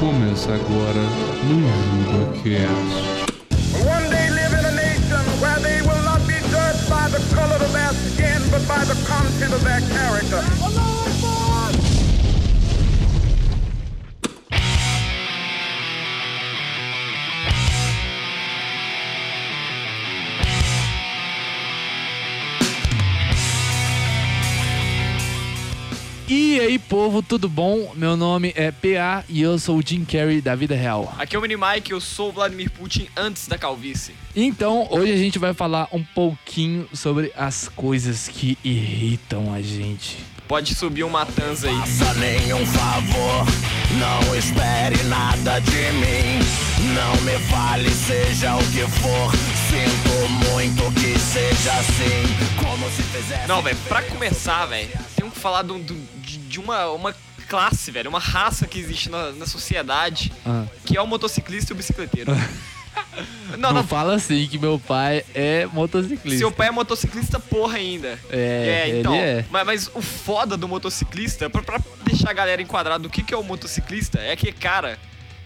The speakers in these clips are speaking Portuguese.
Começa agora no JubaCast. One day live in a nation where they will not be judged by the color of their skin, but by the content of their character. E aí, povo, tudo bom? Meu nome é PA e eu sou o Jim Carrey da vida real. Aqui é o Mini Mike, eu sou o Vladimir Putin antes da calvície. Então, hoje a gente vai falar um pouquinho sobre as coisas que irritam a gente. Pode subir um matanza aí. faça nenhum favor, não espere nada de mim. Não me fale, seja o que for. Sinto muito que seja assim, como se fizesse. Não, velho, pra começar, velho, tenho que falar do- do- de, de uma, uma classe, velho, uma raça que existe na, na sociedade, Ah. que é o motociclista e o bicicleteiro. não, Não, não, fala assim que meu pai é motociclista. seu pai é motociclista, porra, ainda. É, ele é. Mas, mas o foda do motociclista, pra, pra deixar a galera enquadrada do que, que é o motociclista, é aquele cara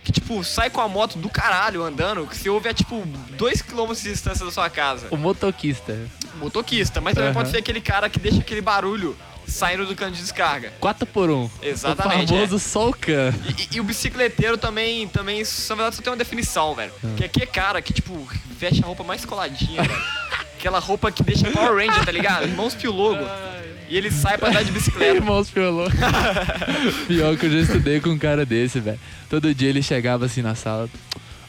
que, tipo, sai com a moto do caralho andando, que você ouve a, tipo, 2km de distância da sua casa. O motoquista. Motoquista, mas também Aham. pode ser aquele cara que deixa aquele barulho saindo do cano de descarga. 4 por 1 Exatamente, O famoso solcan. E, e- e o bicicleteiro também, também, na verdade, só tem uma definição, velho. Ah. Que é aquele cara que, tipo, veste a roupa mais coladinha, velho. Aquela roupa que deixa Power Ranger, tá ligado? Irmãos Pio Logo. E ele sai pra andar de bicicleta. Irmãos Piolô. Pior que eu já estudei com um cara desse, velho. Todo dia ele chegava assim na sala.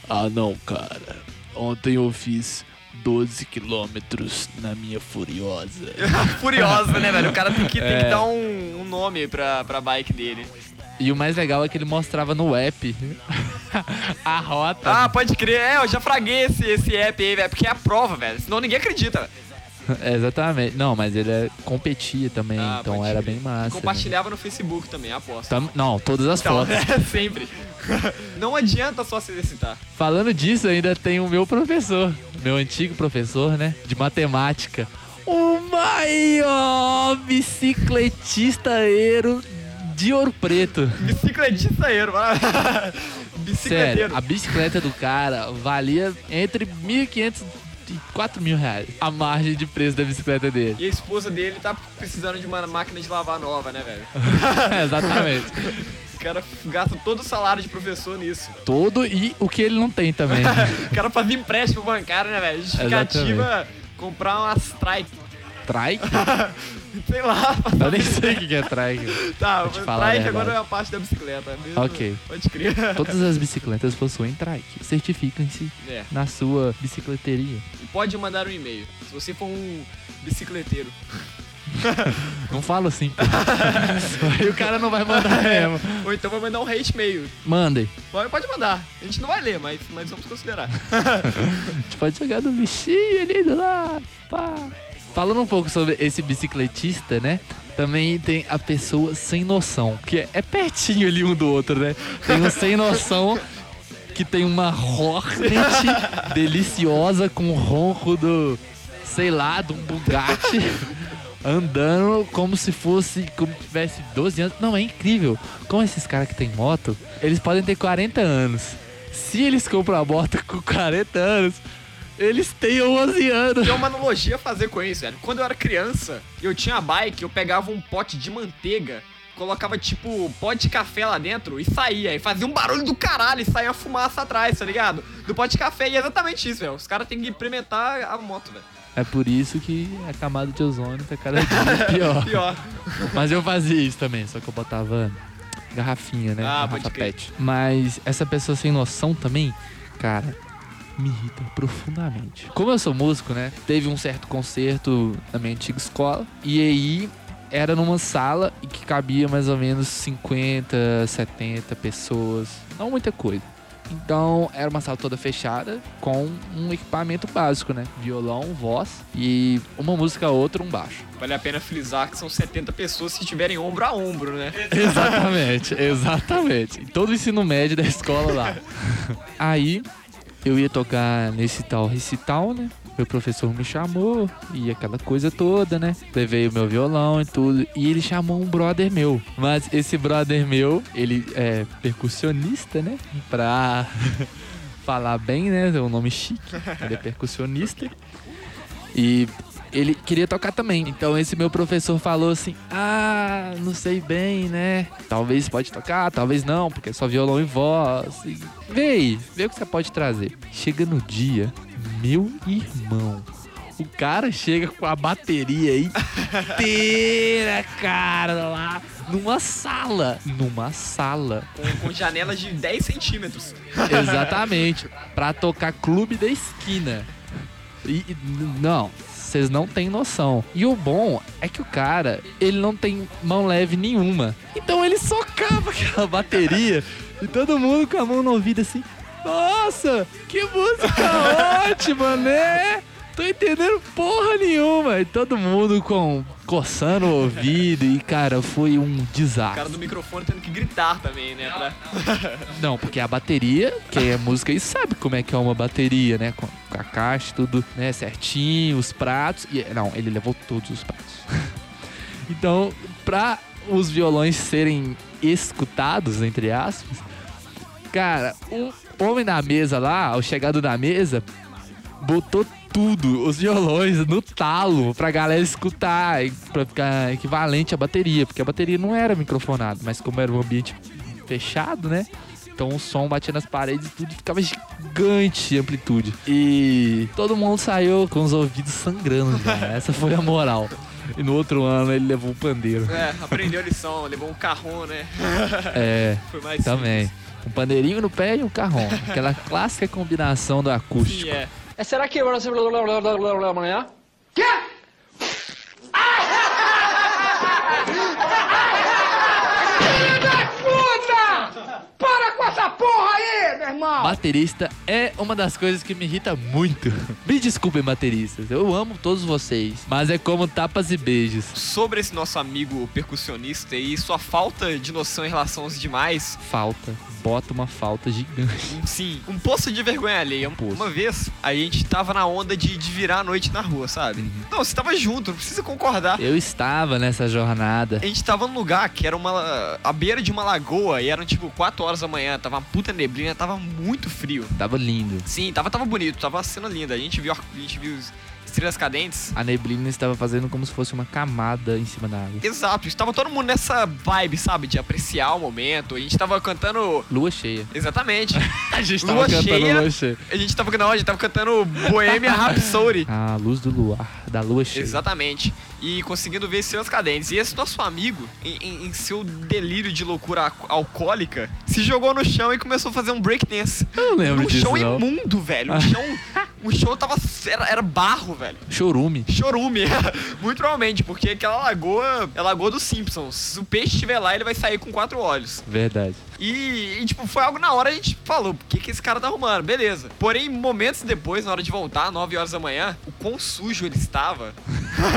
Ah, não, cara. Ontem eu fiz 12 quilômetros na minha Furiosa. Furiosa, né, velho? O cara tem que, tem É. que dar um, um nome pra, pra bike dele. E o mais legal é que ele mostrava no app a rota. Ah, pode crer. É, eu já fraguei esse, esse app aí, velho. Porque é a prova, velho. Senão ninguém acredita. Exatamente. Não, mas ele é- competia também, Ah, então era bem massa. né? Compartilhava no Facebook também, aposto. Tam- Não, todas as Então, fotos. é, sempre. Não adianta só se exercitar. Falando disso, ainda tem o meu professor, meu antigo professor, né, de matemática. O maior bicicletista aero de Ouro Preto. Bicicletistaeiro, mano. Sério, a bicicleta do cara valia entre 1.500 e 4 mil reais. A margem de preço da bicicleta dele. E a esposa dele tá precisando de uma máquina de lavar nova, né, velho? Exatamente. O cara gasta todo o salário de professor nisso. Todo e o que ele não tem também. O cara faz empréstimo bancário, né, velho? Justificativa comprar umas trike. Trike? Sei lá. Eu nem sei o que é trike. Tá, a trike agora é a parte da bicicleta. Mesmo? Ok. Pode crer. Todas as bicicletas possuem trike. Certificam-se É. na sua bicicleteria. E pode mandar um e-mail. Se você for um bicicleteiro. Não fala assim. Aí o cara não vai mandar mesmo. Ou então vai mandar um hate mail. Mandem. Pode, pode mandar. A gente não vai ler, mas, mas vamos considerar. A gente pode jogar no bichinho ali do lado. Pá. Falando um pouco sobre esse bicicletista, né? Também tem a pessoa sem noção, que é, é pertinho ali um do outro, né? Tem um sem noção que tem uma Hornet deliciosa com o ronco do, sei lá, de um Bugatti andando como se fosse, como se tivesse 12 anos. Não, é incrível. Como esses caras que tem moto, eles podem ter 40 anos. Se eles compram a moto com 40 anos, eles têm 11 anos. Tem uma analogia a fazer com isso, velho. Quando eu era criança e eu tinha bike, eu pegava um pote de manteiga, colocava tipo pote de café lá dentro e saía. E fazia um barulho do caralho e saía fumaça atrás, tá ligado? Do pote de café. E é exatamente isso, velho. Os caras têm que implementar a moto, velho. É por isso que a camada de ozônio tá cada dia pior. Pior. Mas eu fazia isso também, só que eu botava garrafinha, né? Ah, Garrafa pet. Mas essa pessoa sem noção também, cara, me irrita profundamente. Como eu sou músico, né? Teve um certo concerto na minha antiga escola. E aí era numa sala e que cabia mais ou menos 50, 70 pessoas. Não muita coisa. Então era uma sala toda fechada com um equipamento básico, né? Violão, voz e uma música outra, um baixo. Vale a pena frisar que são 70 pessoas se estiverem ombro a ombro, né? Exatamente, exatamente. Todo o ensino médio da escola lá. Aí eu ia tocar nesse tal recital, né? meu professor me chamou e aquela coisa toda, né? Levei o meu violão e tudo. E ele chamou um brother meu. Mas esse brother meu, ele é percussionista, né? Pra falar bem, né? É um nome chique. Ele é percussionista. E ele queria tocar também. Então esse meu professor falou assim: Ah, não sei bem, né? Talvez pode tocar, talvez não, porque é só violão e voz. E vê aí, vê o que você pode trazer. Chega no dia, meu irmão. O cara chega com a bateria inteira, cara, lá numa sala. Numa sala. Com, com janelas de 10 centímetros. Exatamente. pra tocar clube da esquina. E, e- não, vocês não têm noção. E o bom é que o cara, ele não tem mão leve nenhuma. Então ele socava aquela bateria e todo mundo com a mão no ouvido assim. Nossa, que música ótima, né? Tô entendendo porra nenhuma. E todo mundo com coçando o ouvido e, cara, foi um O desastre. cara do microfone tendo que gritar também, né? Pra... Não, porque a bateria, quem é música aí sabe como é que é uma bateria, né? Com, a caixa, tudo, né? Certinho, os pratos. E, não, ele levou todos os pratos. então, pra os violões serem escutados, entre aspas, cara, o homem na mesa lá, o chegado na mesa, botou tudo, os violões no talo pra galera escutar, pra ficar equivalente à bateria, porque a bateria não era microfonada, mas como era um ambiente fechado, né? Então o som batia nas paredes e tudo ficava gigante a amplitude. E todo mundo saiu com os ouvidos sangrando já. Essa foi a moral. E no outro ano ele levou o pandeiro. É, aprendeu a lição, levou um carrão, né? É, Foi mais também. Um pandeirinho no pé e um carrão. Aquela clássica combinação do simples. acústico. Sim, é. Será que você amanhã? Para com essa porra aí, meu irmão! Baterista é uma das coisas que me irrita muito. Me desculpem, bateristas. Eu amo todos vocês. Mas é como tapas e beijos. Sobre esse nosso amigo percussionista e sua falta de noção em relação aos demais, Falta. Bota uma falta gigante. sim, um poço de vergonha alheia. poço. Uma vez, a gente tava na onda de, de virar a noite na rua, sabe? Uhum. Não, você tava junto, não precisa concordar. Eu estava nessa jornada. A gente tava num lugar que era uma. à beira de uma lagoa e eram tipo 4 horas da manhã, tava uma puta neblina, tava muito frio. Tava lindo. Sim, tava, tava bonito, tava sendo linda. A gente viu, a gente viu estrelas cadentes. A neblina estava fazendo como se fosse uma camada em cima da água. Exato, estava todo mundo nessa vibe, sabe, de apreciar o momento. A gente tava cantando. Lua cheia. Exatamente. A gente Lua cheia. lua cheia. A gente tava, não, a gente tava cantando Bohemia Rhapsody. A luz do luar, da lua cheia. Exatamente. E conseguindo ver estrelas cadentes. E esse nosso amigo, em, em- seu delírio de loucura al- alcoólica, se jogou no chão e começou a fazer um breakdance. Eu não lembro Um disso, chão não. imundo, velho. Um chão. Um chão tava. Era, era barro, velho. Chorume. Chorume. Muito provavelmente, porque aquela lagoa é a lagoa dos Simpsons. Se o peixe estiver lá, ele vai sair com quatro olhos. Verdade. E, e, tipo, foi algo na hora a gente falou, o que, que esse cara tá arrumando? Beleza. Porém, momentos depois, na hora de voltar, 9 horas da manhã, o quão sujo ele estava.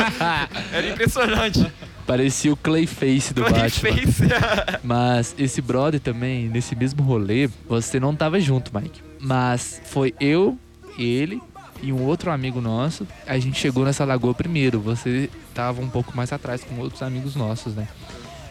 era impressionante. Parecia o Clayface do Ele Batman. fez. Mas esse brother também, nesse mesmo rolê, você não tava junto, Mike. Mas foi eu, ele e um outro amigo nosso. A gente chegou nessa lagoa primeiro. Você tava um pouco mais atrás com outros amigos nossos, né?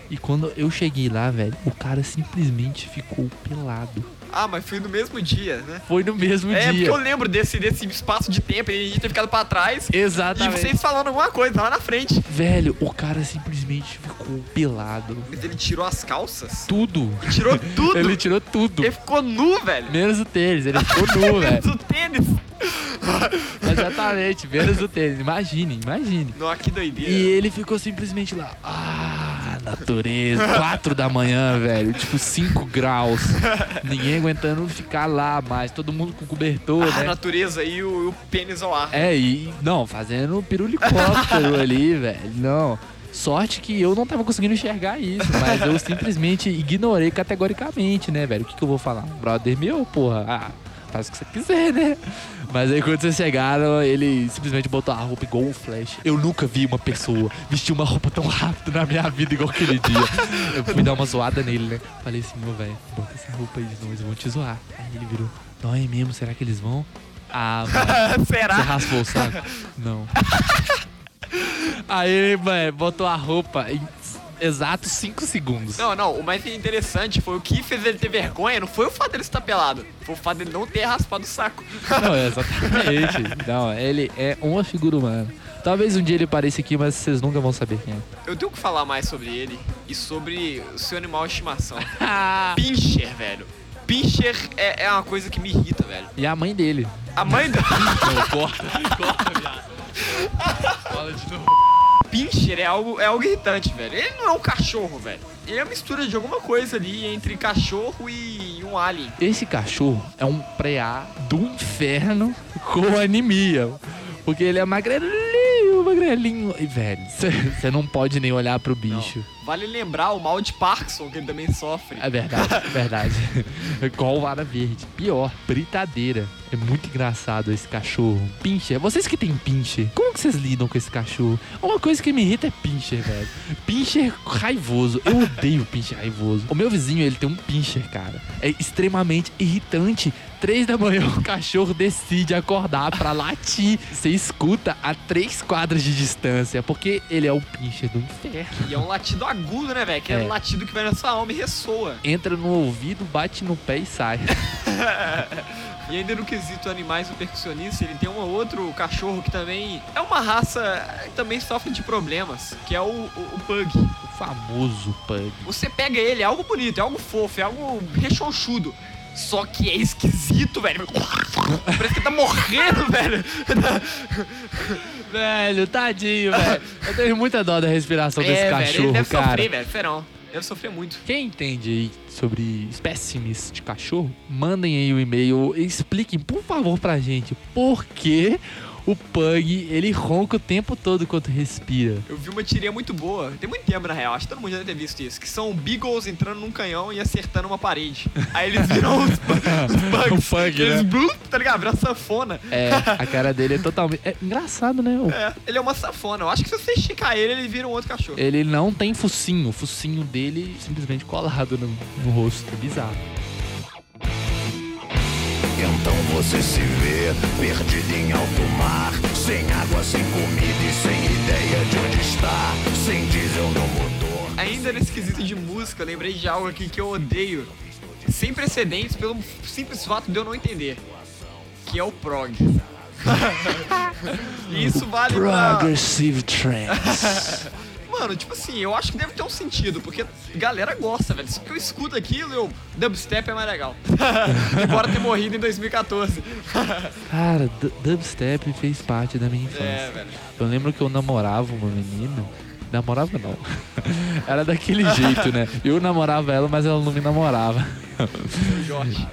E quando eu cheguei lá, velho, o cara simplesmente ficou pelado. ah, mas foi no mesmo dia, né? Foi no mesmo é, porque dia. eu lembro desse, desse espaço de tempo, e a gente ter ficado pra trás. E Exatamente. vocês falando alguma coisa lá na frente. Velho, o cara simplesmente ficou pelado. Mas ele tirou as calças? Tudo. Tirou tudo. Ele tirou tudo. Ele ficou nu, velho. Menos o tênis, ele ficou nu, velho. Do tênis. Exatamente, menos o tênis. Imagine, imagine. Nossa, que doideira. E ele ficou simplesmente lá. Ah, natureza. Quatro da manhã, velho. Tipo, 5 graus. Ninguém aguentando ficar lá mais. Todo mundo com cobertor, A né? natureza e o, o pênis ao ar. É, e. Não, fazendo pirulicóptero ali, velho. Não. Sorte que eu não tava conseguindo enxergar isso, mas eu simplesmente ignorei categoricamente, né, velho? O que, que eu vou falar? Brother meu, porra. Ah, faz o que você quiser, né? Mas aí quando vocês chegaram, ele simplesmente botou a roupa igual um flash. Eu nunca vi uma pessoa vestir uma roupa tão rápido na minha vida igual aquele dia. Eu fui dar uma zoada nele, né? Falei assim, meu velho, bota essa roupa aí de novo, eles vão te zoar. Aí ele virou, não é mesmo? Será que eles vão? Ah, mano. Você Será? raspou o saco? Não. Aí ele, mano, botou a roupa exatos 5 segundos. Não, não, o mais interessante foi o que fez ele ter vergonha, não foi o fato dele estar pelado, foi o fato dele não ter raspado o saco. Não, exatamente. Não, ele é uma figura humana. Talvez um dia ele apareça aqui, mas vocês nunca vão saber quem é. Eu tenho que falar mais sobre ele e sobre o seu animal de estimação. Pincher, velho. Pincher é, é uma coisa que me irrita, velho. E a mãe dele. A mãe do Não, corta, corta, viado. Fala de novo. Pincher é algo, é algo irritante, velho. Ele não é um cachorro, velho. Ele é uma mistura de alguma coisa ali entre cachorro e um alien. Esse cachorro é um preá do inferno com anemia. Porque ele é magrelinho, magrelinho. E, velho, você não pode nem olhar pro bicho. Vale lembrar o mal de Parkinson que ele também sofre. É verdade, é verdade. Igual vara verde. Pior, britadeira. É muito engraçado esse cachorro. Pincher. Vocês que têm pincher, como que vocês lidam com esse cachorro? Uma coisa que me irrita é pincher, velho. Pincher raivoso. Eu odeio pincher raivoso. O meu vizinho, ele tem um pincher, cara. É extremamente irritante. Três da manhã o cachorro decide acordar pra latir. Você escuta a três quadras de distância, porque ele é o pincher do inferno. E é um latido agudo, né, velho? Que é. É. um latido que vai na sua alma e ressoa. Entra no ouvido, bate no pé e sai. E ainda no quesito animais do percussionista, ele tem um outro cachorro que também é uma raça que também sofre de problemas, que é o, o, o Pug. O famoso pug. Você pega ele, é algo bonito, é algo fofo, é algo rechonchudo. Só que é esquisito, velho. Parece que tá morrendo, velho. Velho, tadinho, velho. Eu tenho muita dó da respiração desse é, velho, ele cachorro, deve cara. sofrer, velho. Serão. Deve sofrer muito. Quem entende aí sobre espécimes de cachorro, mandem aí o e-mail e expliquem, por favor, pra gente por que o Pug, ele ronca o tempo todo enquanto respira. Eu vi uma tirinha muito boa, tem muito tempo na real, acho que todo mundo já deve ter visto isso, que são beagles entrando num canhão e acertando uma parede. Aí eles viram os, os bugs. O Pug, eles, né? blu, tá ligado? Vira sanfona. É, a cara dele é totalmente... É engraçado, né? O- É, ele é uma safona. Eu acho que se você esticar ele, ele vira um outro cachorro. Ele não tem focinho. O focinho dele simplesmente colado no, no rosto. É bizarro. Então você se vê perdido em alto mar, sem água, sem comida e sem ideia de onde está, sem diesel no motor. Ainda nesse quesito de música, eu lembrei de algo aqui que eu odeio, sem precedentes, pelo simples fato de eu não entender. Que é o prog. e isso vale pra... Progressive Trance. Mano, tipo assim, eu acho que deve ter um sentido, porque galera gosta, velho. Se eu escuto aquilo, eu... Dubstep é mais legal. Embora ter morrido em 2014. Cara, du- dubstep fez parte da minha infância. é, velho. Eu lembro que eu namorava uma menina. Namorava não. Era daquele jeito, né? Eu namorava ela, mas ela não me namorava. Jorge.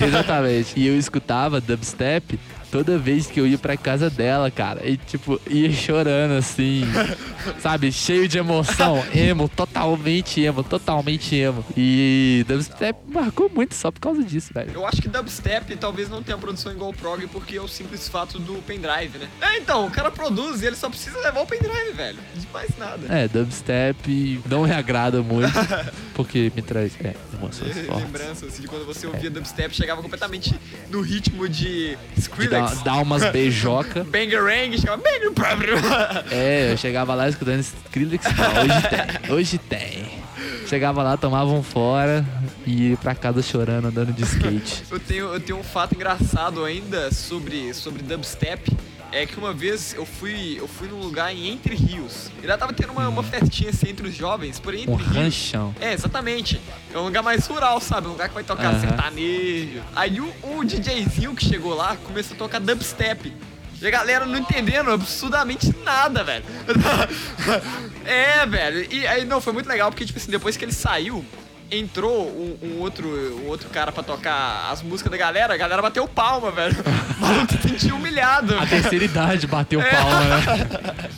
Exatamente. E eu escutava dubstep toda vez que eu ia pra casa dela, cara. E tipo, ia chorando assim. sabe? Cheio de emoção. Emo, totalmente emo, totalmente emo. E dubstep marcou muito só por causa disso, velho. Eu acho que dubstep talvez não tenha produção igual o prog, porque é o simples fato do pendrive, né? É, então, o cara produz e ele só precisa levar o pendrive, velho. De mais nada. É, dubstep não me agrada muito, porque me traz é, emoções fortes. Lembranças assim, de quando você ouvia dubstep, chegava completamente no ritmo de De Skrillex. Dar umas beijoca. Bangarang, chegava bang, É, eu chegava lá escutando Skrillex. Hoje tem, hoje tem. Chegava lá, tomava um fora e ia pra casa chorando, andando de skate. Eu tenho, eu tenho um fato engraçado ainda sobre, sobre dubstep. É que uma vez eu fui, eu fui num lugar em Entre Rios. E lá tava tendo uma, uma festinha assim entre os jovens, porém Entre Um Rios. ranchão. É, exatamente. É um lugar mais rural, sabe? Um lugar que vai tocar Aham. sertanejo. Aí o, o DJzinho que chegou lá começou a tocar dubstep. E a galera não entendendo absurdamente nada, velho. é, velho. E aí, não, foi muito legal, porque, tipo assim, depois que ele saiu, entrou um, um outro, um outro cara pra tocar as músicas da galera, a galera bateu palma, velho. O maluco se sentiu humilhado. A terceira idade bateu palma, né?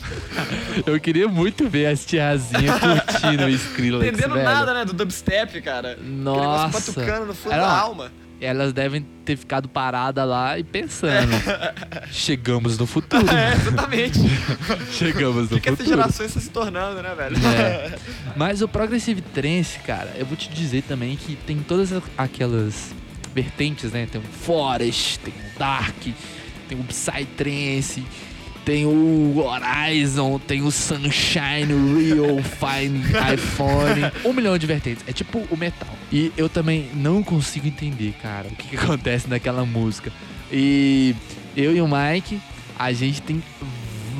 Eu queria muito ver as tiazinhas curtindo o Skrillex, Entendendo velho. nada, né, do dubstep, cara. Nossa. batucando no fundo Era da alma. Elas devem ter ficado paradas lá e pensando. Chegamos no futuro. É, exatamente. Chegamos no que, que essas futuro. gerações estão se tornando, né, velho? É. Mas o Progressive Trance, cara, eu vou te dizer também que tem todas aquelas vertentes, né? Tem o Forest, tem o Dark, tem o Psytrance, tem o Horizon, tem o Sunshine, o Real Fine iPhone. Um milhão de vertentes. É tipo o metal. E eu também não consigo entender, cara, o que, que acontece naquela música. E eu e o Mike, a gente tem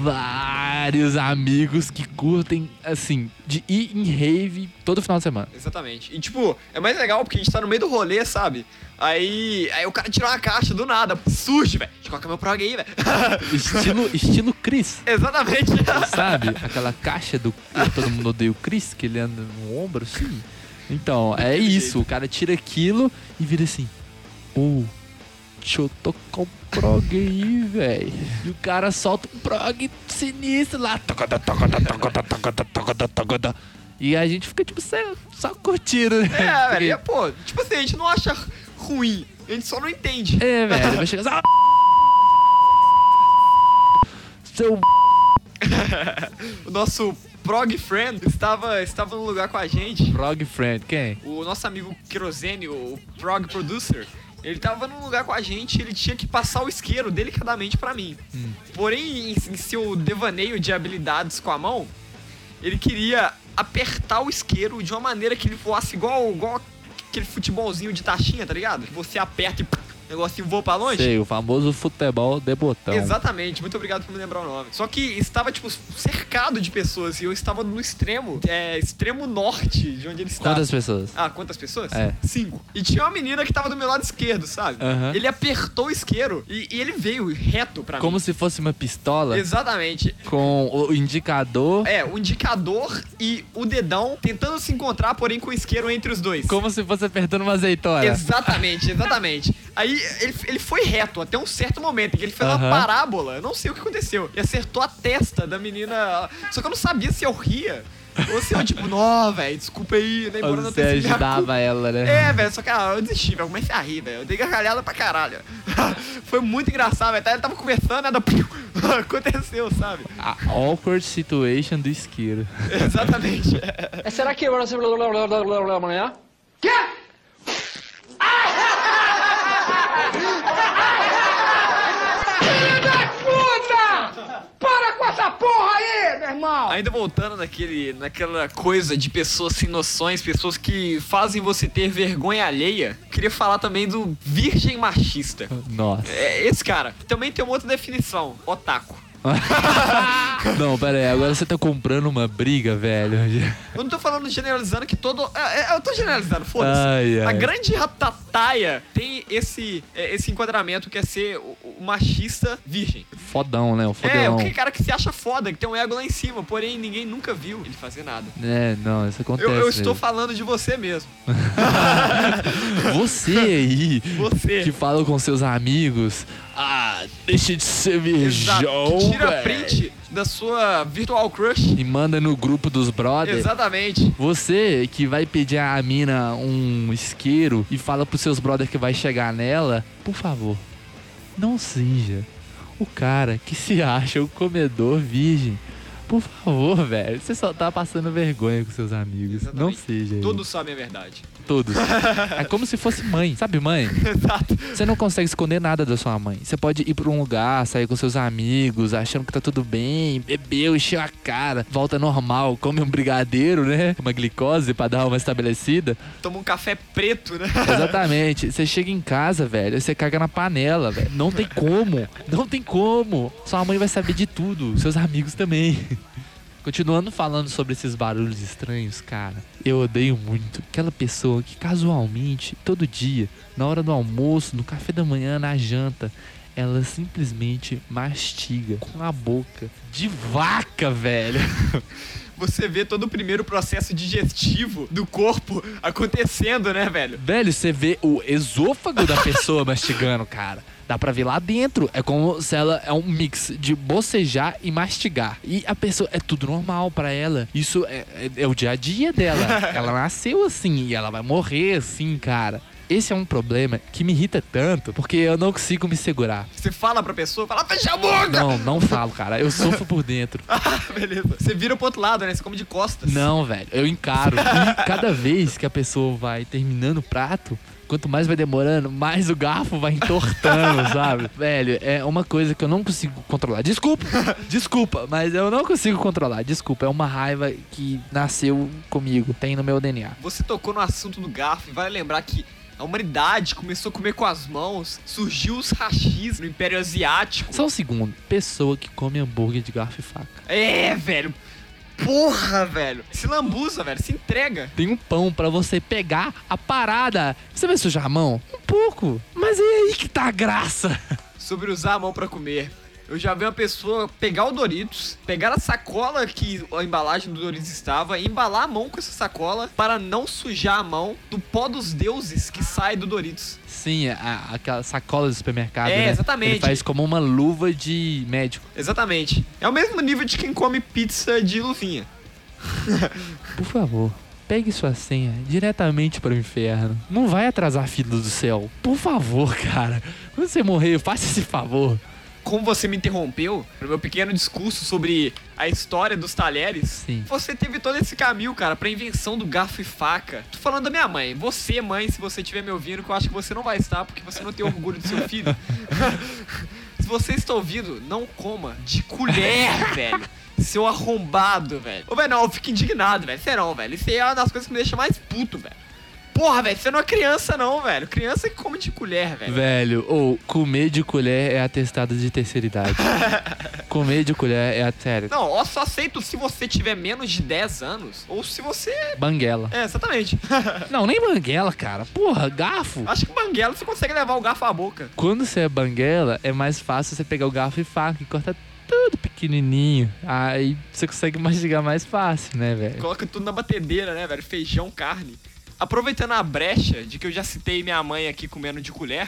vários amigos que curtem, assim, de ir em rave todo final de semana. Exatamente. E tipo, é mais legal porque a gente tá no meio do rolê, sabe? Aí, aí o cara tira uma caixa do nada, surge, velho. Colocar meu prog aí, velho. Estilo, estilo Chris. Exatamente. Sabe? Aquela caixa do todo mundo odeia o Chris, que ele anda no ombro assim. Então, é isso. O cara tira aquilo e vira assim. Ô, deixa eu tocar um prog aí, velho. E o cara solta um prog sinistro lá. E a gente fica, tipo, só, só curtindo, né? É, velho. E, pô, tipo assim, a gente não acha ruim. A gente só não entende. É, velho. Vai chegar assim. "Ah, Seu O nosso prog friend estava, estava no lugar com a gente. prog friend, quem? O nosso amigo Querosene, o prog producer, ele tava num lugar com a gente e ele tinha que passar o isqueiro delicadamente pra mim. Porém, em, em seu devaneio de habilidades com a mão, ele queria apertar o isqueiro de uma maneira que ele voasse igual, igual aquele futebolzinho de taxinha, tá ligado? Que você aperta e negocinho voa pra longe. Sei, o famoso futebol de botão. Exatamente, muito obrigado por me lembrar o nome. Só que estava, tipo, cercado de pessoas e eu estava no extremo, é, extremo norte de onde ele estava. Quantas pessoas? Ah, quantas pessoas? É. Cinco. E tinha uma menina que tava do meu lado esquerdo, sabe? Aham. Ele apertou o isqueiro e, e ele veio reto pra Como mim. se fosse uma pistola Exatamente. com o indicador. É, o indicador e o dedão tentando se encontrar, porém com o isqueiro entre os dois. Como se fosse apertando uma azeitona. Exatamente, exatamente. Aí ele, ele foi reto até um certo momento em que ele fez uma Aham. parábola. Eu não sei o que aconteceu. E acertou a testa da menina. Só que eu não sabia se eu ria. Ou se eu, tipo, nó, velho, desculpa aí, nem embora não Você ter ajudava ela, né? É, velho, só que ah, eu desisti, velho. Eu comecei a rir, velho. Eu dei gargalhada pra caralho. Foi muito engraçado, velho. Ele tava conversando, nada. Aconteceu, sabe? A awkward situation do isqueiro. Exatamente. Eh, Será que você amanhã? Ainda voltando naquele, naquela coisa de pessoas sem noções, pessoas que fazem você ter vergonha alheia, queria falar também do virgem machista. Nossa. É, esse cara também tem uma outra definição: otaku. Não, pera aí, agora você tá comprando uma briga, velho. Eu não tô falando generalizando que todo. é, é, eu tô generalizando, foda-se. A grande ratataia tem esse, é, esse enquadramento que é ser o, o machista virgem. Fodão, né? O É, fodelão. o cara que se acha foda, que tem um ego lá em cima, porém ninguém nunca viu ele fazer nada. É, não, isso acontece. Eu, eu estou falando de você mesmo. Você aí, Você. que fala com seus amigos, ah, deixa de ser virgão, tira velho." print da sua virtual crush. E manda no grupo dos brothers. Exatamente. Você que vai pedir a mina um isqueiro e fala pros seus brothers que vai chegar nela, por favor, não seja o cara que se acha o comedor virgem. Por favor, velho. Você só tá passando vergonha com seus amigos. Não Exatamente. seja. isso. Todos sabem a verdade. Todos. É como se fosse mãe. Sabe, mãe? Exato. Você não consegue esconder nada da sua mãe. Você pode ir pra um lugar, sair com seus amigos, achando que tá tudo bem, bebeu, encheu a cara, volta normal, come um brigadeiro, né? Uma glicose pra dar uma estabelecida. Toma um café preto, né? Exatamente. Você chega em casa, velho, você caga na panela, velho. Não tem como. Não tem como. Sua mãe vai saber de tudo. Seus amigos também. Continuando falando sobre esses barulhos estranhos, cara, eu odeio muito aquela pessoa que casualmente, todo dia, na hora do almoço, no café da manhã, na janta, ela simplesmente mastiga com a boca de vaca, velho. Você vê todo o primeiro processo digestivo do corpo acontecendo, né, velho? Velho, você vê o esôfago da pessoa mastigando, cara. Dá pra ver lá dentro. É como se ela é um mix de bocejar e mastigar. E a pessoa. É tudo normal pra ela. Isso é, é- é o dia a dia dela. ela nasceu assim e ela vai morrer assim, cara. esse é um problema que me irrita tanto, porque eu não consigo me segurar. Você fala pra pessoa, fala, fecha a boca! Não, não falo, cara. Eu sofro por dentro. Ah, beleza. Você vira pro outro lado, né? Você come de costas. Não, velho. Eu encaro. E cada vez que a pessoa vai terminando o prato, quanto mais vai demorando, mais o garfo vai entortando, sabe? Velho, é uma coisa que eu não consigo controlar. Desculpa, desculpa, mas eu não consigo controlar. Desculpa, é uma raiva que nasceu comigo, tem no meu DNA. Você tocou no assunto do garfo e vale lembrar que a humanidade começou a comer com as mãos, surgiu os rachis no Império Asiático. Só um segundo. Pessoa que come hambúrguer de garfo e faca. É, velho. Porra, velho. Se lambuza, velho. Se entrega. Tem um pão pra você pegar a parada. Você vai sujar a mão? Um pouco. Mas é aí que tá a graça. Sobre usar a mão pra comer. Eu já vi uma pessoa pegar o Doritos, pegar a sacola que a embalagem do Doritos estava e embalar a mão com essa sacola para não sujar a mão do pó dos deuses que sai do Doritos. Sim, a- aquela sacola do supermercado. É, né? exatamente. Ele faz como uma luva de médico. Exatamente. É o mesmo nível de quem come pizza de luvinha. Por favor, pegue sua senha diretamente para o inferno. Não vai atrasar fila do céu. Por favor, cara. Quando você morrer, faça esse favor. Como você me interrompeu no meu pequeno discurso sobre a história dos talheres, Sim. você teve todo esse caminho, cara, pra invenção do garfo e faca. Tô falando da minha mãe. Você, mãe, se você estiver me ouvindo, que eu acho que você não vai estar, porque você não tem orgulho do seu filho. se você está ouvindo, não coma de colher, velho. Seu arrombado, velho. Ô, velho, não, eu fico indignado, velho. Serão, velho. Isso aí é uma das coisas que me deixa mais puto, velho. Porra, velho, você não é criança, não, velho. Criança que come de colher, velho. Velho, ou comer de colher é atestado de terceira idade. comer de colher é a sério. Não, eu só aceito se você tiver menos de 10 anos ou se você. Banguela. É, exatamente. Não, nem banguela, cara. Porra, garfo. Acho que banguela você consegue levar o garfo à boca. Quando você é banguela, é mais fácil você pegar o garfo e faca e cortar tudo pequenininho. Aí você consegue mastigar mais fácil, né, velho? Coloca tudo na batedeira, né, velho? Feijão, carne. Aproveitando a brecha de que eu já citei minha mãe aqui comendo de colher,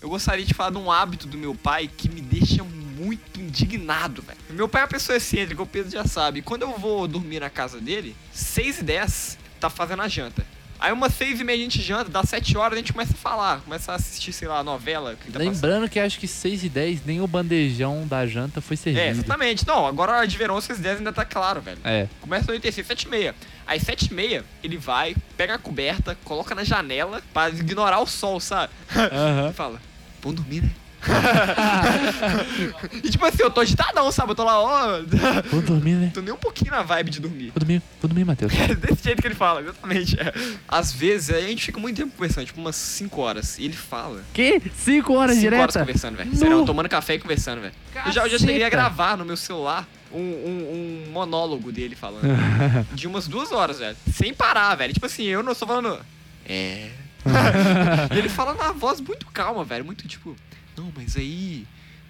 eu gostaria de falar de um hábito do meu pai que me deixa muito indignado, velho. Meu pai é uma pessoa excêntrica, o Pedro já sabe. Quando eu vou dormir na casa dele, 6 e 10 tá fazendo a janta. Aí umas 6 e meia a gente janta, dá 7 horas a gente começa a falar, começa a assistir, sei lá, a novela que tá passando. Lembrando que acho que 6 e 10 nem o bandejão da janta foi servido. É, exatamente. Não, agora a hora de verão, 6 e 10 ainda tá claro, velho. É. Começa a anoitecer, 7 e meia. Aí 7 e meia, ele vai, pega a coberta, coloca na janela pra ignorar o sol, sabe? E fala, vamos dormir, né? e tipo assim, eu tô agitadão, sabe? Eu tô lá, ó. Vou dormir, né? tô nem um pouquinho na vibe de dormir. Vou dormir, vou dormir, Matheus. É desse jeito que ele fala, exatamente. É. Às vezes, a gente fica muito tempo conversando, tipo umas 5 horas. E ele fala. Que? 5 horas 5 direto? horas conversando, velho. Sério, tomando café e conversando, velho. Eu já, eu já cheguei a gravar no meu celular um, um- um monólogo dele falando. de umas duas horas, velho. Sem parar, velho. Tipo assim, eu não estou falando. É. e ele fala na voz muito calma, velho. Muito tipo. Não, mas aí.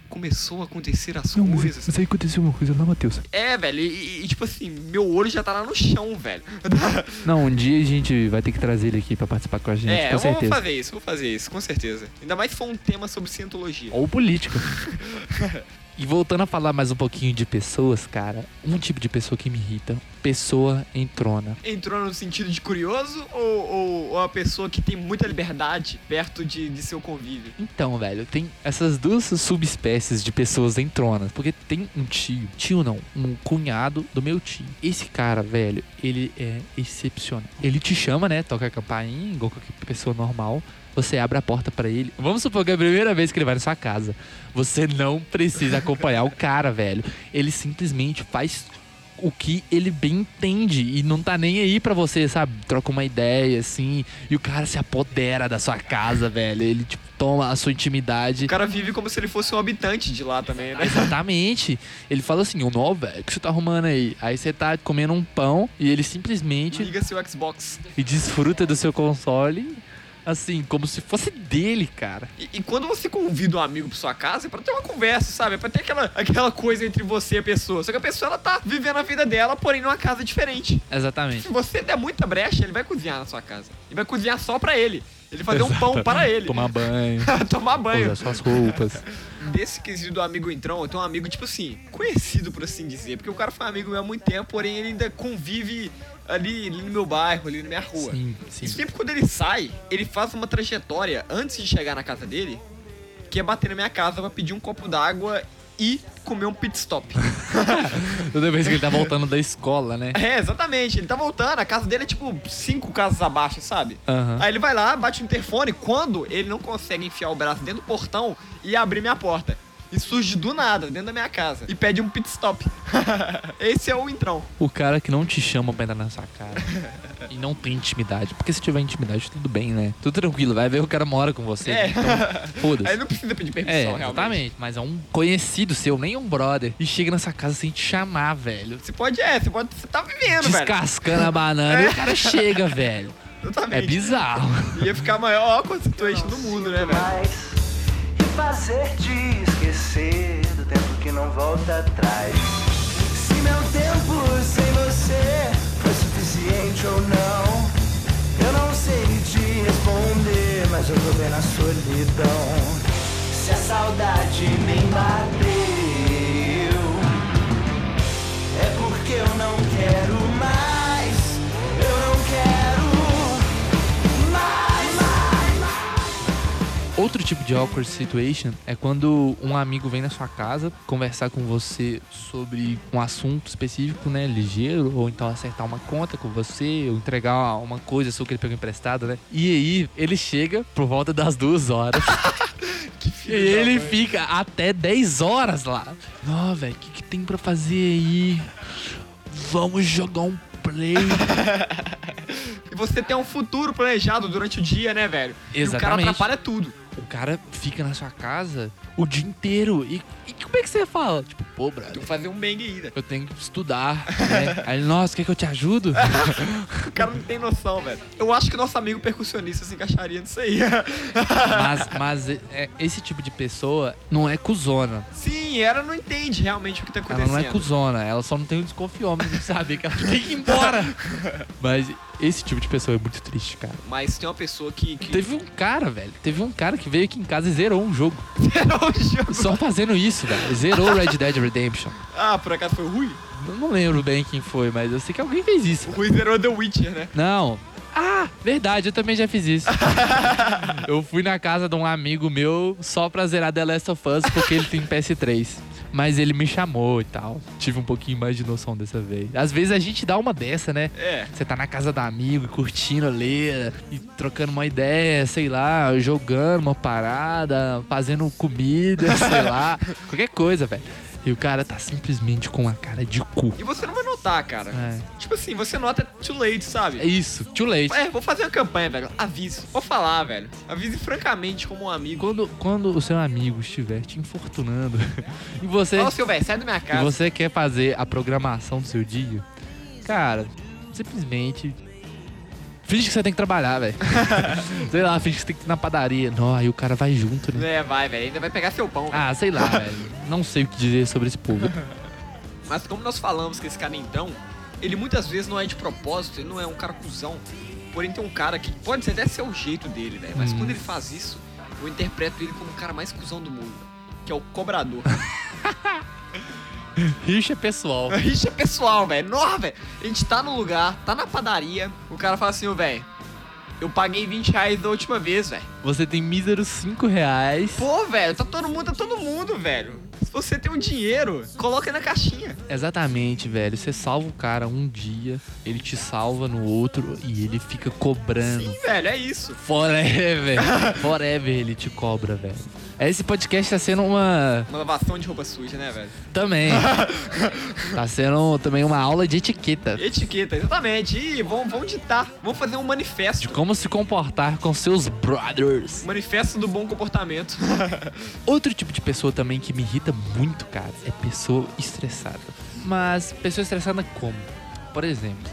Começou a acontecer as coisas. aí aconteceu uma coisa lá, Matheus. É, velho. E, e, tipo assim, meu olho já tá lá no chão, velho. Não, um dia a gente vai ter que trazer ele aqui pra participar com a gente, é, com eu vou certeza. fazer isso, vou fazer isso, com certeza. Ainda mais se for um tema sobre cientologia. Ou política. e voltando a falar mais um pouquinho de pessoas, cara, um tipo de pessoa que me irrita, pessoa entrona. Entrou no sentido de curioso ou, ou, ou a pessoa que tem muita liberdade perto de, de seu convívio? Então, velho, tem essas duas subespécies de pessoas entronas. Porque tem um tio, tio não, um cunhado do meu tio. Esse cara, velho, ele é excepcional. Ele te chama, né? Toca a campainha, igual qualquer pessoa normal. Você abre a porta pra ele. Vamos supor que é a primeira vez que ele vai na sua casa. Você não precisa acompanhar o cara, velho. Ele simplesmente faz o que ele bem entende e não tá nem aí pra você, sabe? Troca uma ideia, assim, e o cara se apodera da sua casa, velho. Ele, tipo, toma a sua intimidade. O cara vive como se ele fosse um habitante de lá também, né? Exatamente. Ele fala assim, ô, nó, velho, o que você tá arrumando aí? Aí você tá comendo um pão e ele simplesmente Liga seu Xbox. e desfruta do seu console, assim, como se fosse dele, cara. E, e quando você convida um amigo pra sua casa, é pra ter uma conversa, sabe? É pra ter aquela, aquela coisa entre você e a pessoa. Só que a pessoa, ela tá vivendo a vida dela, porém numa casa diferente. Exatamente. Se você der muita brecha, ele vai cozinhar na sua casa. E vai cozinhar só pra ele. Ele vai fazer um pão para ele. Tomar banho, Tomar banho. usar suas roupas. Desse quesito do amigo entrão, eu tenho um amigo, tipo assim, conhecido por assim dizer. Porque o cara foi amigo meu há muito tempo, porém ele ainda convive ali, ali no meu bairro, ali na minha rua. Sim, E sim. sempre quando ele sai, ele faz uma trajetória antes de chegar na casa dele, que é bater na minha casa pra pedir um copo d'água e comer um pit stop. Toda vez que ele tá voltando da escola, né? é, exatamente. Ele tá voltando, a casa dele é tipo cinco casas abaixo, sabe? Aham. Aí ele vai lá, bate no interfone, quando ele não consegue enfiar o braço dentro do portão e abrir minha porta. E surge do nada, dentro da minha casa. E pede um pit stop. Esse é o entrão. O cara que não te chama pra entrar na sua casa. e não tem intimidade. Porque se tiver intimidade, tudo bem, né? Tudo tranquilo. Vai ver o cara mora com você. É. Então, Aí foda-se. não precisa pedir permissão, É, realmente. exatamente. Mas é um conhecido seu, nem um brother. E chega nessa casa sem te chamar, velho. Você pode, é, você pode, você tá vivendo, velho. Descascando a banana e o cara chega, velho. É Exatamente. bizarro. Ia ficar a maior situation do mundo, né, velho? Fazer te esquecer do tempo que não volta atrás. Se meu tempo sem você foi suficiente ou não, eu não sei te responder, mas eu tô bem na solidão. Se a saudade me bateu, tipo de awkward situation é quando um amigo vem na sua casa conversar com você sobre um assunto específico, né? Ligeiro, ou então acertar uma conta com você, ou entregar uma coisa sua que ele pegou emprestada, né? E aí ele chega por volta das duas horas. e ele fica até 10 horas lá. Ó, velho, o que, que tem pra fazer aí? Vamos jogar um play. E você tem um futuro planejado durante o dia, né, velho? E o cara Exatamente. atrapalha tudo. O cara fica na sua casa o dia inteiro. E, e como é que você fala? Tipo, pô, brother. Tu fazer um bang ainda. Eu tenho que estudar, né? Aí, nossa, quer que eu te ajudo? O cara não tem noção, velho. Eu acho que nosso amigo percussionista se encaixaria nisso aí. mas mas é, esse tipo de pessoa não é cuzona. Sim, ela não entende realmente o que tá Ela acontecendo. não é cuzona, ela só não tem o desconfiômetro de saber que ela tem que ir embora. Mas esse tipo de pessoa é muito triste, cara. Mas tem uma pessoa que. que... Teve um cara, velho. Teve um cara que veio aqui em casa e zerou um jogo. o jogo. Só fazendo isso, velho. Zerou Red Dead Redemption. Ah, por acaso foi o Rui? Eu não lembro bem quem foi, mas eu sei que alguém fez isso. O Rui zerou The Witcher, né? Não. Ah, verdade, eu também já fiz isso. eu fui na casa de um amigo meu só pra zerar The Last of Us porque ele tem PS3. Mas ele me chamou e tal. Tive um pouquinho mais de noção dessa vez. Às vezes a gente dá uma dessa, né? É. Você tá na casa do amigo, curtindo ali, e trocando uma ideia, sei lá, jogando uma parada, fazendo comida, sei lá, qualquer coisa, velho. E o cara tá simplesmente com uma cara de cu. E você não vai notar, cara. É, Tipo assim, você nota too late, sabe? é isso, too late. É, vou fazer uma campanha, velho. Avise. Vou falar, velho. Avise francamente como um amigo. Quando, quando o seu amigo estiver te infortunando e você, Fala, seu velho, sai da minha e casa. você quer fazer a programação do seu dia, cara, simplesmente finge que você tem que trabalhar, velho. sei lá, finge que você tem que ir na padaria. Não, aí o cara vai junto, né? É, vai, velho. Ainda vai pegar seu pão. Ah, sei lá, velho. Não sei o que dizer sobre esse povo. Mas como nós falamos que esse cara então, ele muitas vezes não é de propósito, ele não é um cara cuzão. Porém tem um cara que pode até ser o jeito dele, velho. Mas Hum. quando ele faz isso, eu interpreto ele como o cara mais cuzão do mundo. Que é o cobrador. Rixa pessoal. Isso é pessoal, velho. Nossa, velho. A gente tá no lugar, tá na padaria. O cara fala assim, velho. Eu paguei 20 reais da última vez, velho. Você tem míseros 5 reais. Pô, velho, tá todo mundo, tá todo mundo, velho. Se você tem um dinheiro, coloca na caixinha. Exatamente, velho. Você salva o cara um dia, ele te salva no outro e ele fica cobrando. Sim, velho, é isso. Forever. Forever ele te cobra, velho. Esse podcast tá sendo uma. Uma lavação de roupa suja, né, velho? Também. tá sendo também uma aula de etiqueta. Etiqueta, exatamente. E vamos, vamos ditar. Vamos fazer um De manifesto. como se comportar com seus brothers. Manifesto do bom comportamento. Outro tipo de pessoa também que me irrita muito, cara, é pessoa estressada. Mas pessoa estressada como? Por exemplo,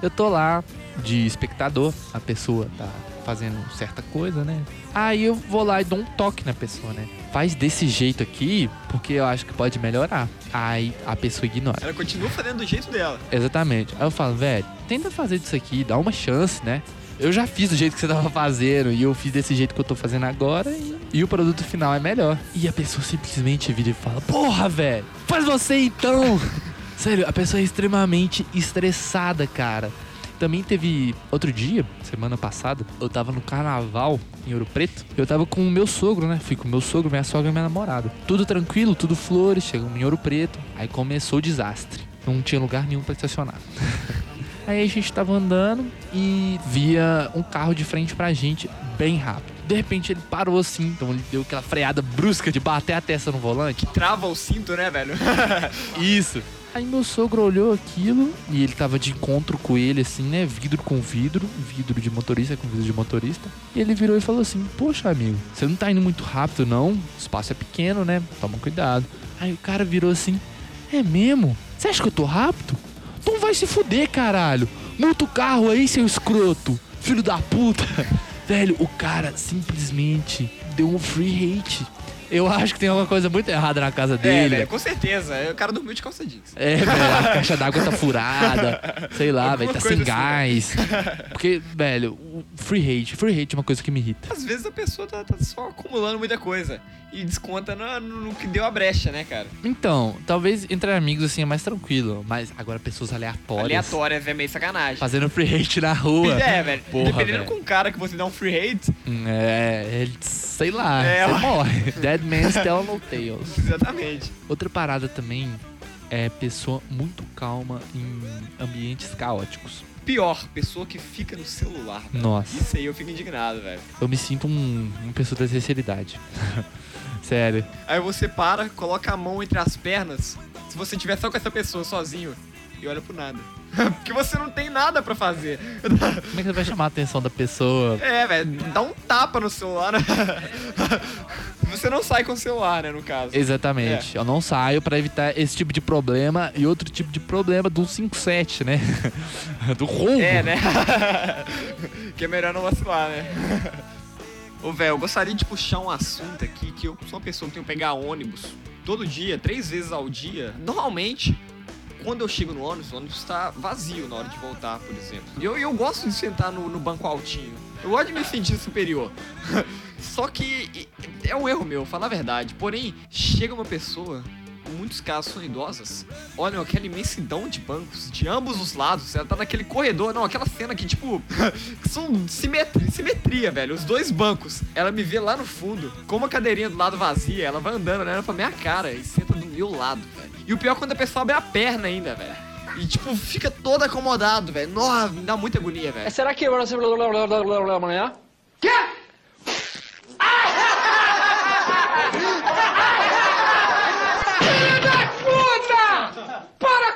eu tô lá de espectador, a pessoa tá fazendo certa coisa, né? Aí eu vou lá e dou um toque na pessoa, né? Faz desse jeito aqui, porque eu acho que pode melhorar. Aí a pessoa ignora. Ela continua fazendo do jeito dela. Exatamente. Aí eu falo, velho, tenta fazer disso aqui, dá uma chance, né? Eu já fiz do jeito que você tava fazendo e eu fiz desse jeito que eu tô fazendo agora e, e o produto final é melhor. E a pessoa simplesmente vira e fala: Porra, velho, faz você então! Sério, a pessoa é extremamente estressada, cara. Também teve outro dia, semana passada, eu tava no carnaval em Ouro Preto. Eu tava com o meu sogro, né? Fui com o meu sogro, minha sogra e minha namorada. Tudo tranquilo, tudo flores, chegamos em Ouro Preto. Aí começou o desastre. Não tinha lugar nenhum pra estacionar. Aí a gente tava andando e via um carro de frente pra gente bem rápido. De repente ele parou assim, então ele deu aquela freada brusca de bater a testa no volante. Trava o cinto, né, velho? Isso. Aí meu sogro olhou aquilo e ele tava de encontro com ele, assim, né? Vidro com vidro, vidro de motorista com vidro de motorista. E ele virou e falou assim: Poxa, amigo, você não tá indo muito rápido, não? O espaço é pequeno, né? Toma cuidado. Aí o cara virou assim: É mesmo? Você acha que eu tô rápido? Então vai se fuder, caralho. Multa o carro aí, seu escroto. Filho da puta. Velho, o cara simplesmente deu um free hate. Eu acho que tem alguma coisa muito errada na casa É, dele. velho, com certeza. O cara dormiu de calça jeans. É, velho, a caixa d'água tá furada. Sei lá, velho, tá sem assim, gás. Porque, velho, o free hate, free hate é uma coisa que me irrita. Às vezes a pessoa tá, tá só acumulando muita coisa e desconta no, no- que deu a brecha, né, cara? Então, talvez entre amigos assim é mais tranquilo, mas agora pessoas aleatórias. Aleatórias é meio sacanagem. Fazendo free hate na rua. É, velho. Porra, Dependendo velho. com um cara que você dá um free hate, É, ele, sei lá, É, você morre. Dead man's tell tales. exatamente. Outra parada também é pessoa muito calma em ambientes caóticos. Pior, pessoa que fica no celular. velho. Nossa. Isso aí eu fico indignado, velho. Eu me sinto um, uma pessoa da terceira idade. Sério. Aí você para, coloca a mão entre as pernas, se você tiver só com essa pessoa sozinho, e olha pro nada. Porque você não tem nada pra fazer. Como é que você vai chamar a atenção da pessoa? É, velho, dá um tapa no celular? Você não sai com o celular, né, no caso. Exatamente. Eu não saio pra evitar esse tipo de problema e outro tipo de problema do 57, né? do roubo. É, né? que é melhor não vacilar, né? Ô, velho, eu gostaria de puxar um assunto aqui que eu sou uma pessoa que tem que pegar ônibus todo dia, três vezes ao dia. Normalmente, quando eu chego no ônibus, o ônibus tá vazio na hora de voltar, por exemplo. E eu, eu gosto de sentar no, no banco altinho. Eu gosto de me sentir superior. Só que e- é um erro meu, falar a verdade. Porém, chega uma pessoa, em muitos casos são idosas, olham aquela imensidão de bancos de ambos os lados. Ela tá naquele corredor, não, aquela cena que, tipo, são simetria, simetria, velho. Os dois bancos. Ela me vê lá no fundo, com uma cadeirinha do lado vazia, ela vai andando, olhando pra minha cara e senta do meu lado, velho. E o pior é quando a pessoa abre a perna ainda, velho. E, tipo, fica todo acomodado, velho. Nossa, me dá muita agonia, velho. Será que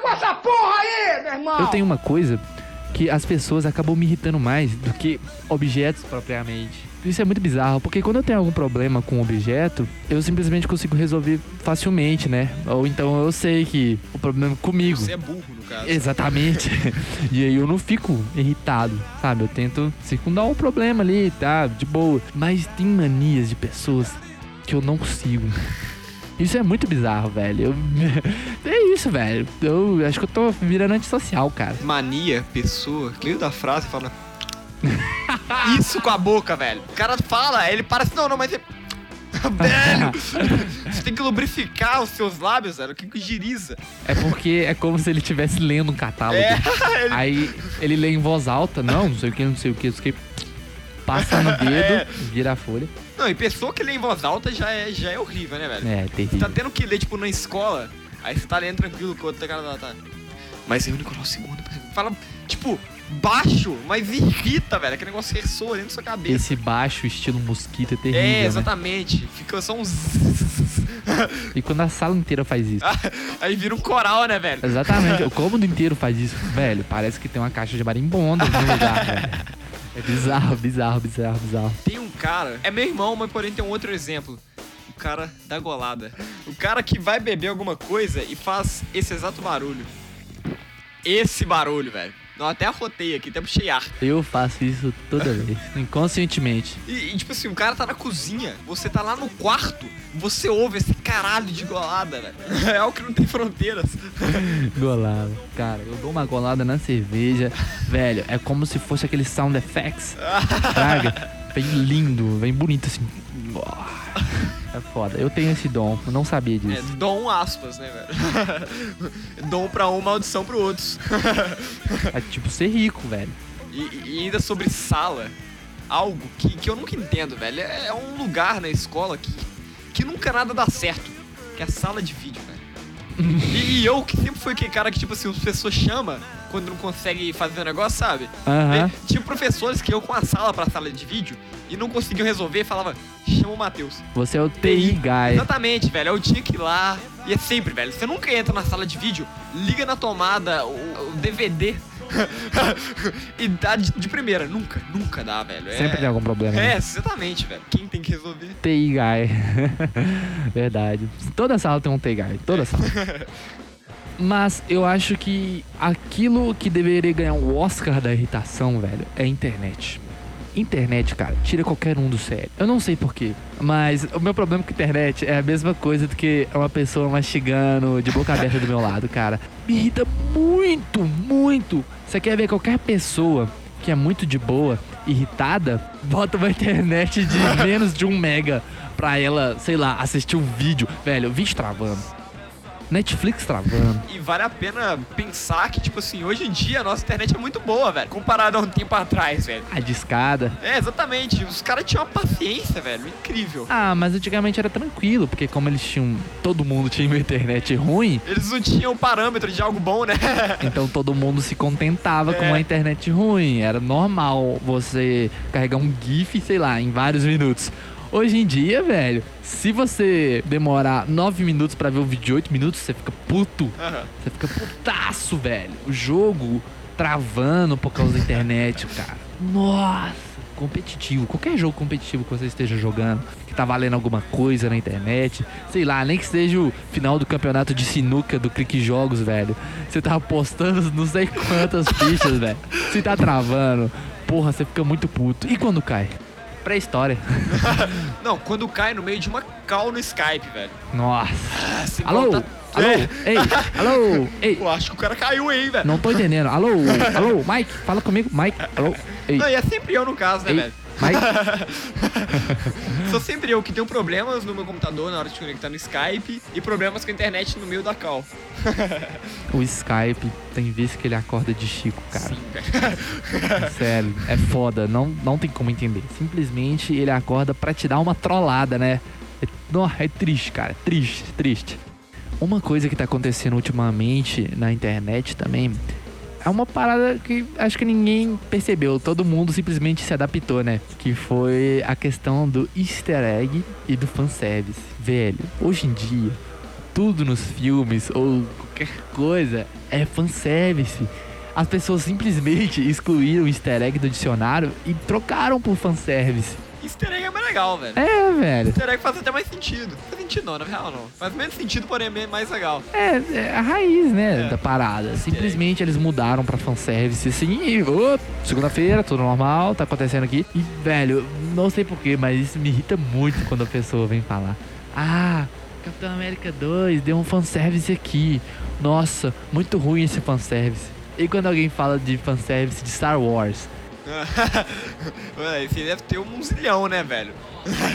vai ser amanhã? Eu tenho uma coisa que as pessoas acabam me irritando mais do que objetos propriamente. Isso é muito bizarro, porque quando eu tenho algum problema com um objeto, eu simplesmente consigo resolver facilmente, né? Ou então eu sei que o problema é comigo. Você é burro, no caso. Exatamente. e aí eu não fico irritado, sabe? Eu tento circundar o problema ali, tá? De boa. Mas tem manias de pessoas que eu não consigo. Isso é muito bizarro, velho. Eu... É isso, velho. Eu acho que eu tô virando antissocial, cara. Mania, pessoa, que da frase fala. Isso com a boca, velho. O cara fala, ele parece. Não, não, mas. É... velho! Você tem que lubrificar os seus lábios, velho. Que que giriza. É porque é como se ele estivesse lendo um catálogo. É, ele- Aí ele lê em voz alta, não, não sei o que, não sei o que, não sei o que. Passa no dedo, É. vira a folha. Não, e pessoa que lê em voz alta já é, já é horrível, né, velho? É, Você terrível. tá tendo que ler, tipo, na escola, aí você tá lendo tranquilo com o outro cara tá. tá. Mas eu, Nicolau II, fala, tipo, baixo, mas irrita, velho. Aquele negócio que ressoa dentro da sua cabeça. Esse baixo estilo mosquito é terrível, é, né? exatamente. Fica só uns. E quando a sala inteira faz isso. aí vira um coral, né, velho? Exatamente, o cômodo inteiro faz isso. Velho, parece que tem uma caixa de marimbondo no lugar, velho. É bizarro, bizarro, bizarro, bizarro. Tem um cara, é meu irmão, mas porém tem um outro exemplo. O cara da golada. O cara que vai beber alguma coisa e faz esse exato barulho. Esse barulho, velho. Não, até arrotei aqui, até puxei ar. Eu faço isso toda vez, inconscientemente. E, e, tipo assim, o cara tá na cozinha, você tá lá no quarto, você ouve esse caralho de golada, velho. É algo que não tem fronteiras. Golada. Cara, eu dou uma golada na cerveja. Velho, é como se fosse aquele sound effects. Praga. Vem lindo, vem bonito assim. É É foda. Eu tenho esse dom, eu não sabia É, disso. dom aspas, né, velho? dom pra um, maldição pro outros. É tipo ser rico, velho. E, e ainda sobre sala, algo que, que eu nunca entendo, velho. É, é um lugar na escola que, que nunca nada dá certo. Que é a sala de vídeo, velho. e, e eu, que sempre fui aquele cara que, tipo assim, as pessoas chamam quando não consegue fazer o negócio, sabe? E Tinha professores que eu com a sala pra sala de vídeo e não conseguiam resolver, falava, chama o Matheus. Você é o TI guy. Exatamente, velho. Eu tinha que ir lá. E é sempre, velho. Você nunca entra na sala de vídeo, liga na tomada o, o DVD e dá de, de primeira. Nunca, nunca dá, velho. É, Sempre tem algum problema. É, né? exatamente, velho. Quem tem que resolver? TI guy. Verdade. Toda sala tem um TI guy. Toda sala. Mas eu acho que aquilo que deveria ganhar o Oscar da irritação, velho, é a internet. Internet, cara, tira qualquer um do sério. Eu não sei porquê, mas o meu problema com internet é a mesma coisa do que uma pessoa mastigando de boca aberta do meu lado, cara. Me irrita muito, muito. Você quer ver qualquer pessoa que é muito de boa, irritada, bota uma internet de menos de um mega pra ela, sei lá, assistir um vídeo. Velho, vídeo travando. Netflix travando. E vale a pena pensar que, tipo assim, hoje em dia a nossa internet é muito boa, velho. Comparado a um tempo atrás, velho. A discada. É, exatamente. Os caras tinham uma paciência, velho. Incrível. Ah, mas antigamente era tranquilo, porque como eles tinham. Todo mundo tinha uma internet ruim, Eles não tinham parâmetro de algo bom, né? então todo mundo se contentava com É. a internet ruim. Era normal você carregar um GIF, sei lá, em vários minutos. Hoje em dia, velho, se você demorar 9 minutos pra ver um vídeo de 8 minutos, você fica puto. Aham. Você fica putaço, velho. O jogo travando por causa da internet, cara. Nossa, competitivo. Qualquer jogo competitivo que você esteja jogando, que tá valendo alguma coisa na internet, sei lá, nem que seja o final do campeonato de sinuca do Clique Jogos, velho. Você tá apostando não sei quantas fichas, velho. Você tá travando. Porra, você fica muito puto. E quando cai? Pré-história. Não, quando cai no meio de uma call no Skype, velho. Nossa. Ah, Alô? contar- Alô? É. Ei, alô? Ei, Pô, acho que o cara caiu aí, velho. Não tô entendendo. Alô? Alô? Mike? Fala comigo. Mike? Alô? Ei, Não, e é sempre eu no caso, né, ei. velho? Mike? Sou sempre eu que tenho problemas no meu computador na hora de conectar no Skype e problemas com a internet no meio da call. O Skype tem vezes que ele acorda de Chico, cara. Sim, velho. Sério, é foda. Não, não tem como entender. Simplesmente ele acorda pra te dar uma trollada, né? É, nó, é triste, cara. Triste, triste. Uma coisa que tá acontecendo ultimamente na internet também é uma parada que acho que ninguém percebeu. Todo mundo simplesmente se adaptou, né? Que foi a questão do easter egg e do fanservice. Velho, hoje em dia, tudo nos filmes ou qualquer coisa é fanservice. As pessoas simplesmente excluíram o easter egg do dicionário e trocaram por fanservice. Easter egg é mais legal, velho. É, velho. Easter egg faz até mais sentido. Sentido não, na real não. Faz menos sentido, porém é mais legal. É, é a raiz, né, É. da parada. Simplesmente eles mudaram pra fanservice, assim, e, segunda-feira, tudo normal, tá acontecendo aqui. E, velho, não sei porquê, mas isso me irrita muito quando a pessoa vem falar. Ah, Capitão América 2 deu um fanservice aqui. Nossa, muito ruim esse fanservice. E quando alguém fala de fanservice de Star Wars? Ué, Você deve ter um zilhão, né, velho?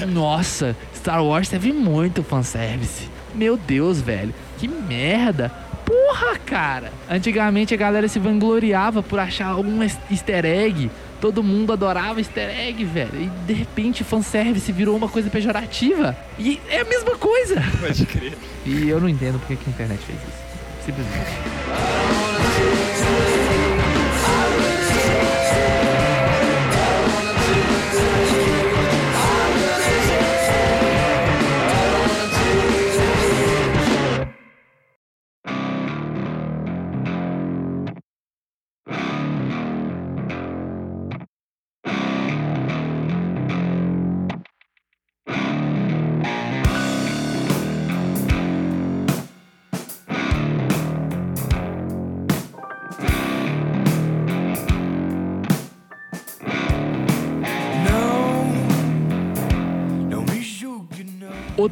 Nossa, Star Wars teve muito fanservice. Meu Deus, velho. Que merda. Porra, cara. Antigamente a galera se vangloriava por achar um es- easter egg. Todo mundo adorava easter egg, velho. E de repente fanservice virou uma coisa pejorativa. E é a mesma coisa. Pode crer. E eu não entendo porque que a internet fez isso. Simplesmente.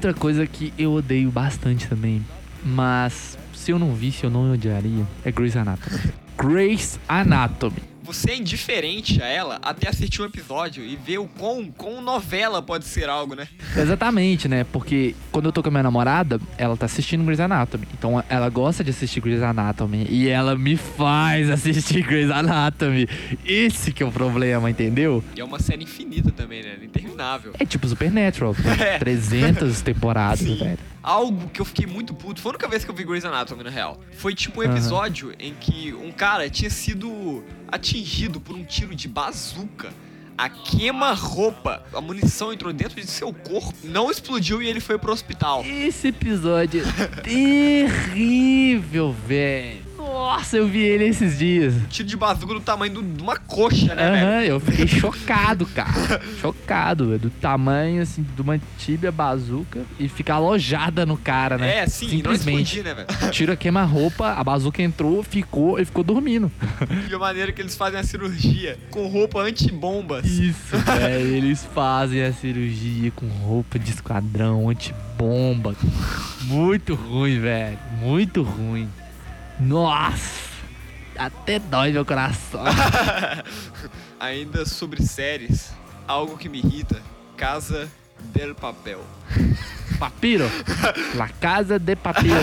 Outra coisa que eu odeio bastante também, mas se eu não visse eu não odiaria, é Grey's Anatomy. Grey's Anatomy. Você é indiferente a ela até assistir um episódio e ver o quão, quão novela pode ser algo, né? Exatamente, né? Porque quando eu tô com a minha namorada, ela tá assistindo Grey's Anatomy. Então ela gosta de assistir Grey's Anatomy. E ela me faz assistir Grey's Anatomy. Esse que é o problema, entendeu? E é uma série infinita também, né? Interminável. É tipo Supernatural. É. 300 temporadas, velho. Algo que eu fiquei muito puto, foi a única vez que eu vi Grey's Anatomy, na real. Foi tipo um episódio em que um cara tinha sido atingido por um tiro de bazuca. A queima-roupa, a munição entrou dentro de seu corpo, não explodiu e ele foi pro hospital. Esse episódio é terrível, velho. Nossa, eu vi ele esses dias. Tiro de bazuca do tamanho do- de uma coxa, né, velho? Aham, eu fiquei chocado, cara. chocado, velho. Do tamanho, assim, de uma tíbia bazuca e ficar alojada no cara, né? É, sim, não Simplesmente. explodir, né, velho? Tira queima-roupa, a bazuca entrou, ficou e ficou dormindo. E a maneira que eles fazem a cirurgia com roupa antibombas. Isso, velho. Eles fazem a cirurgia com roupa de esquadrão, antibomba. Muito ruim, velho. Muito ruim. Nossa! Até dói meu coração. Ainda sobre séries, algo que me irrita: Casa del Papel. Papiro. La Casa de Papiro.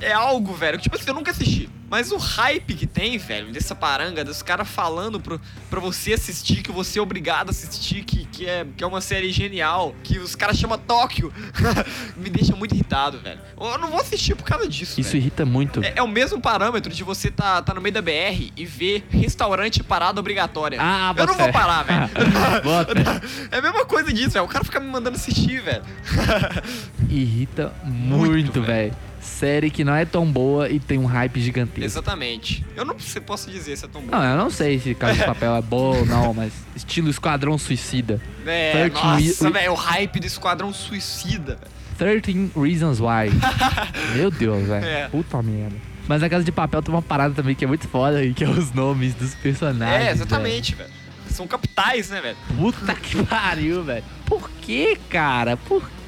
É algo, velho, que, tipo assim, eu nunca assisti. Mas o hype que tem, velho, dessa paranga, dos caras falando pro, pra você assistir, que você é obrigado a assistir, que, que, é, que é uma série genial, que os caras chamam Tóquio, me deixa muito irritado, velho. Eu não vou assistir por causa disso, Isso velho. irrita muito. É, é o mesmo parâmetro de você tá, tá no meio da BR e ver restaurante parada obrigatória. Ah, Eu não vou fé. parar, velho. É a mesma coisa disso, velho. O cara fica me mandando assistir, velho. Irrita muito, velho. velho. Série que não é tão boa e tem um hype gigantesco. Exatamente. Eu não sei- posso dizer se é tão bom. Não, eu não sei se Casa de Papel é boa ou não, mas estilo Esquadrão Suicida. É, 13 nossa, velho, o hype do Esquadrão Suicida, velho. 13 Reasons Why. Meu Deus, velho. É. Puta merda. Mas a Casa de Papel tem uma parada também que é muito foda, que é os nomes dos personagens. É, exatamente, velho. São capitais, né, velho? velho. Puta que pariu, velho. Por que, cara? Por que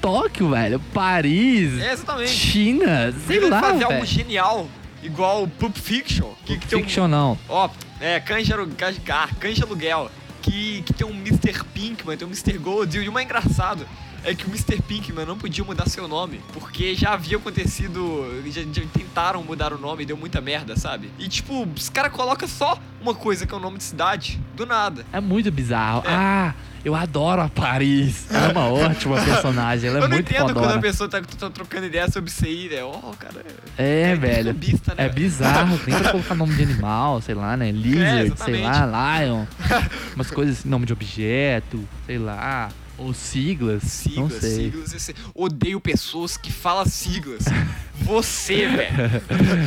Tóquio, velho? Paris, É, exatamente. China, sei Eles lá, fazer velho. algo genial, igual o Pulp Fiction. Que, que tem um- Fiction não. Ó, é, Canja, Canja, Canja Aluguel, que, que tem um Mr. Pinkman, tem um Mr. Gold, e o mais engraçado é que o Mr. Pinkman não podia mudar seu nome, porque já havia acontecido, já, já tentaram mudar o nome e deu muita merda, sabe? E tipo, os caras colocam só uma coisa que é o nome de cidade, do nada. É muito bizarro. É. Ah, eu adoro a Paris. Ela é uma ótima personagem. Ela é Eu não muito entendo quando a pessoa tá, tá trocando ideia sobre aí, né? Ó, cara. É, é velho. clubista, né, É bizarro. Tem que colocar nome de animal, sei lá, né? Lizard, sei exatamente. lá, Lion. Umas coisas assim, nome de objeto, sei lá. Ou siglas. não Siglas, sei. siglas. esse- Odeio pessoas que falam siglas. Você, velho.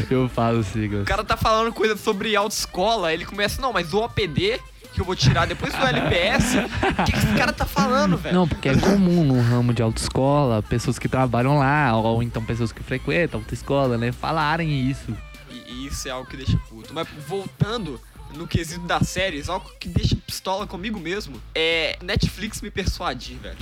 eu falo siglas. O cara tá falando coisa sobre autoescola, ele começa, não, mas o OPD que eu vou tirar depois do LPS, o que, que esse cara tá falando, velho? Não, porque é comum no ramo de autoescola, pessoas que trabalham lá, ou então pessoas que frequentam autoescola, né, falarem isso. E, e isso é algo que deixa puto. Mas voltando no quesito das séries, algo que deixa pistola comigo mesmo é Netflix me persuadir, velho.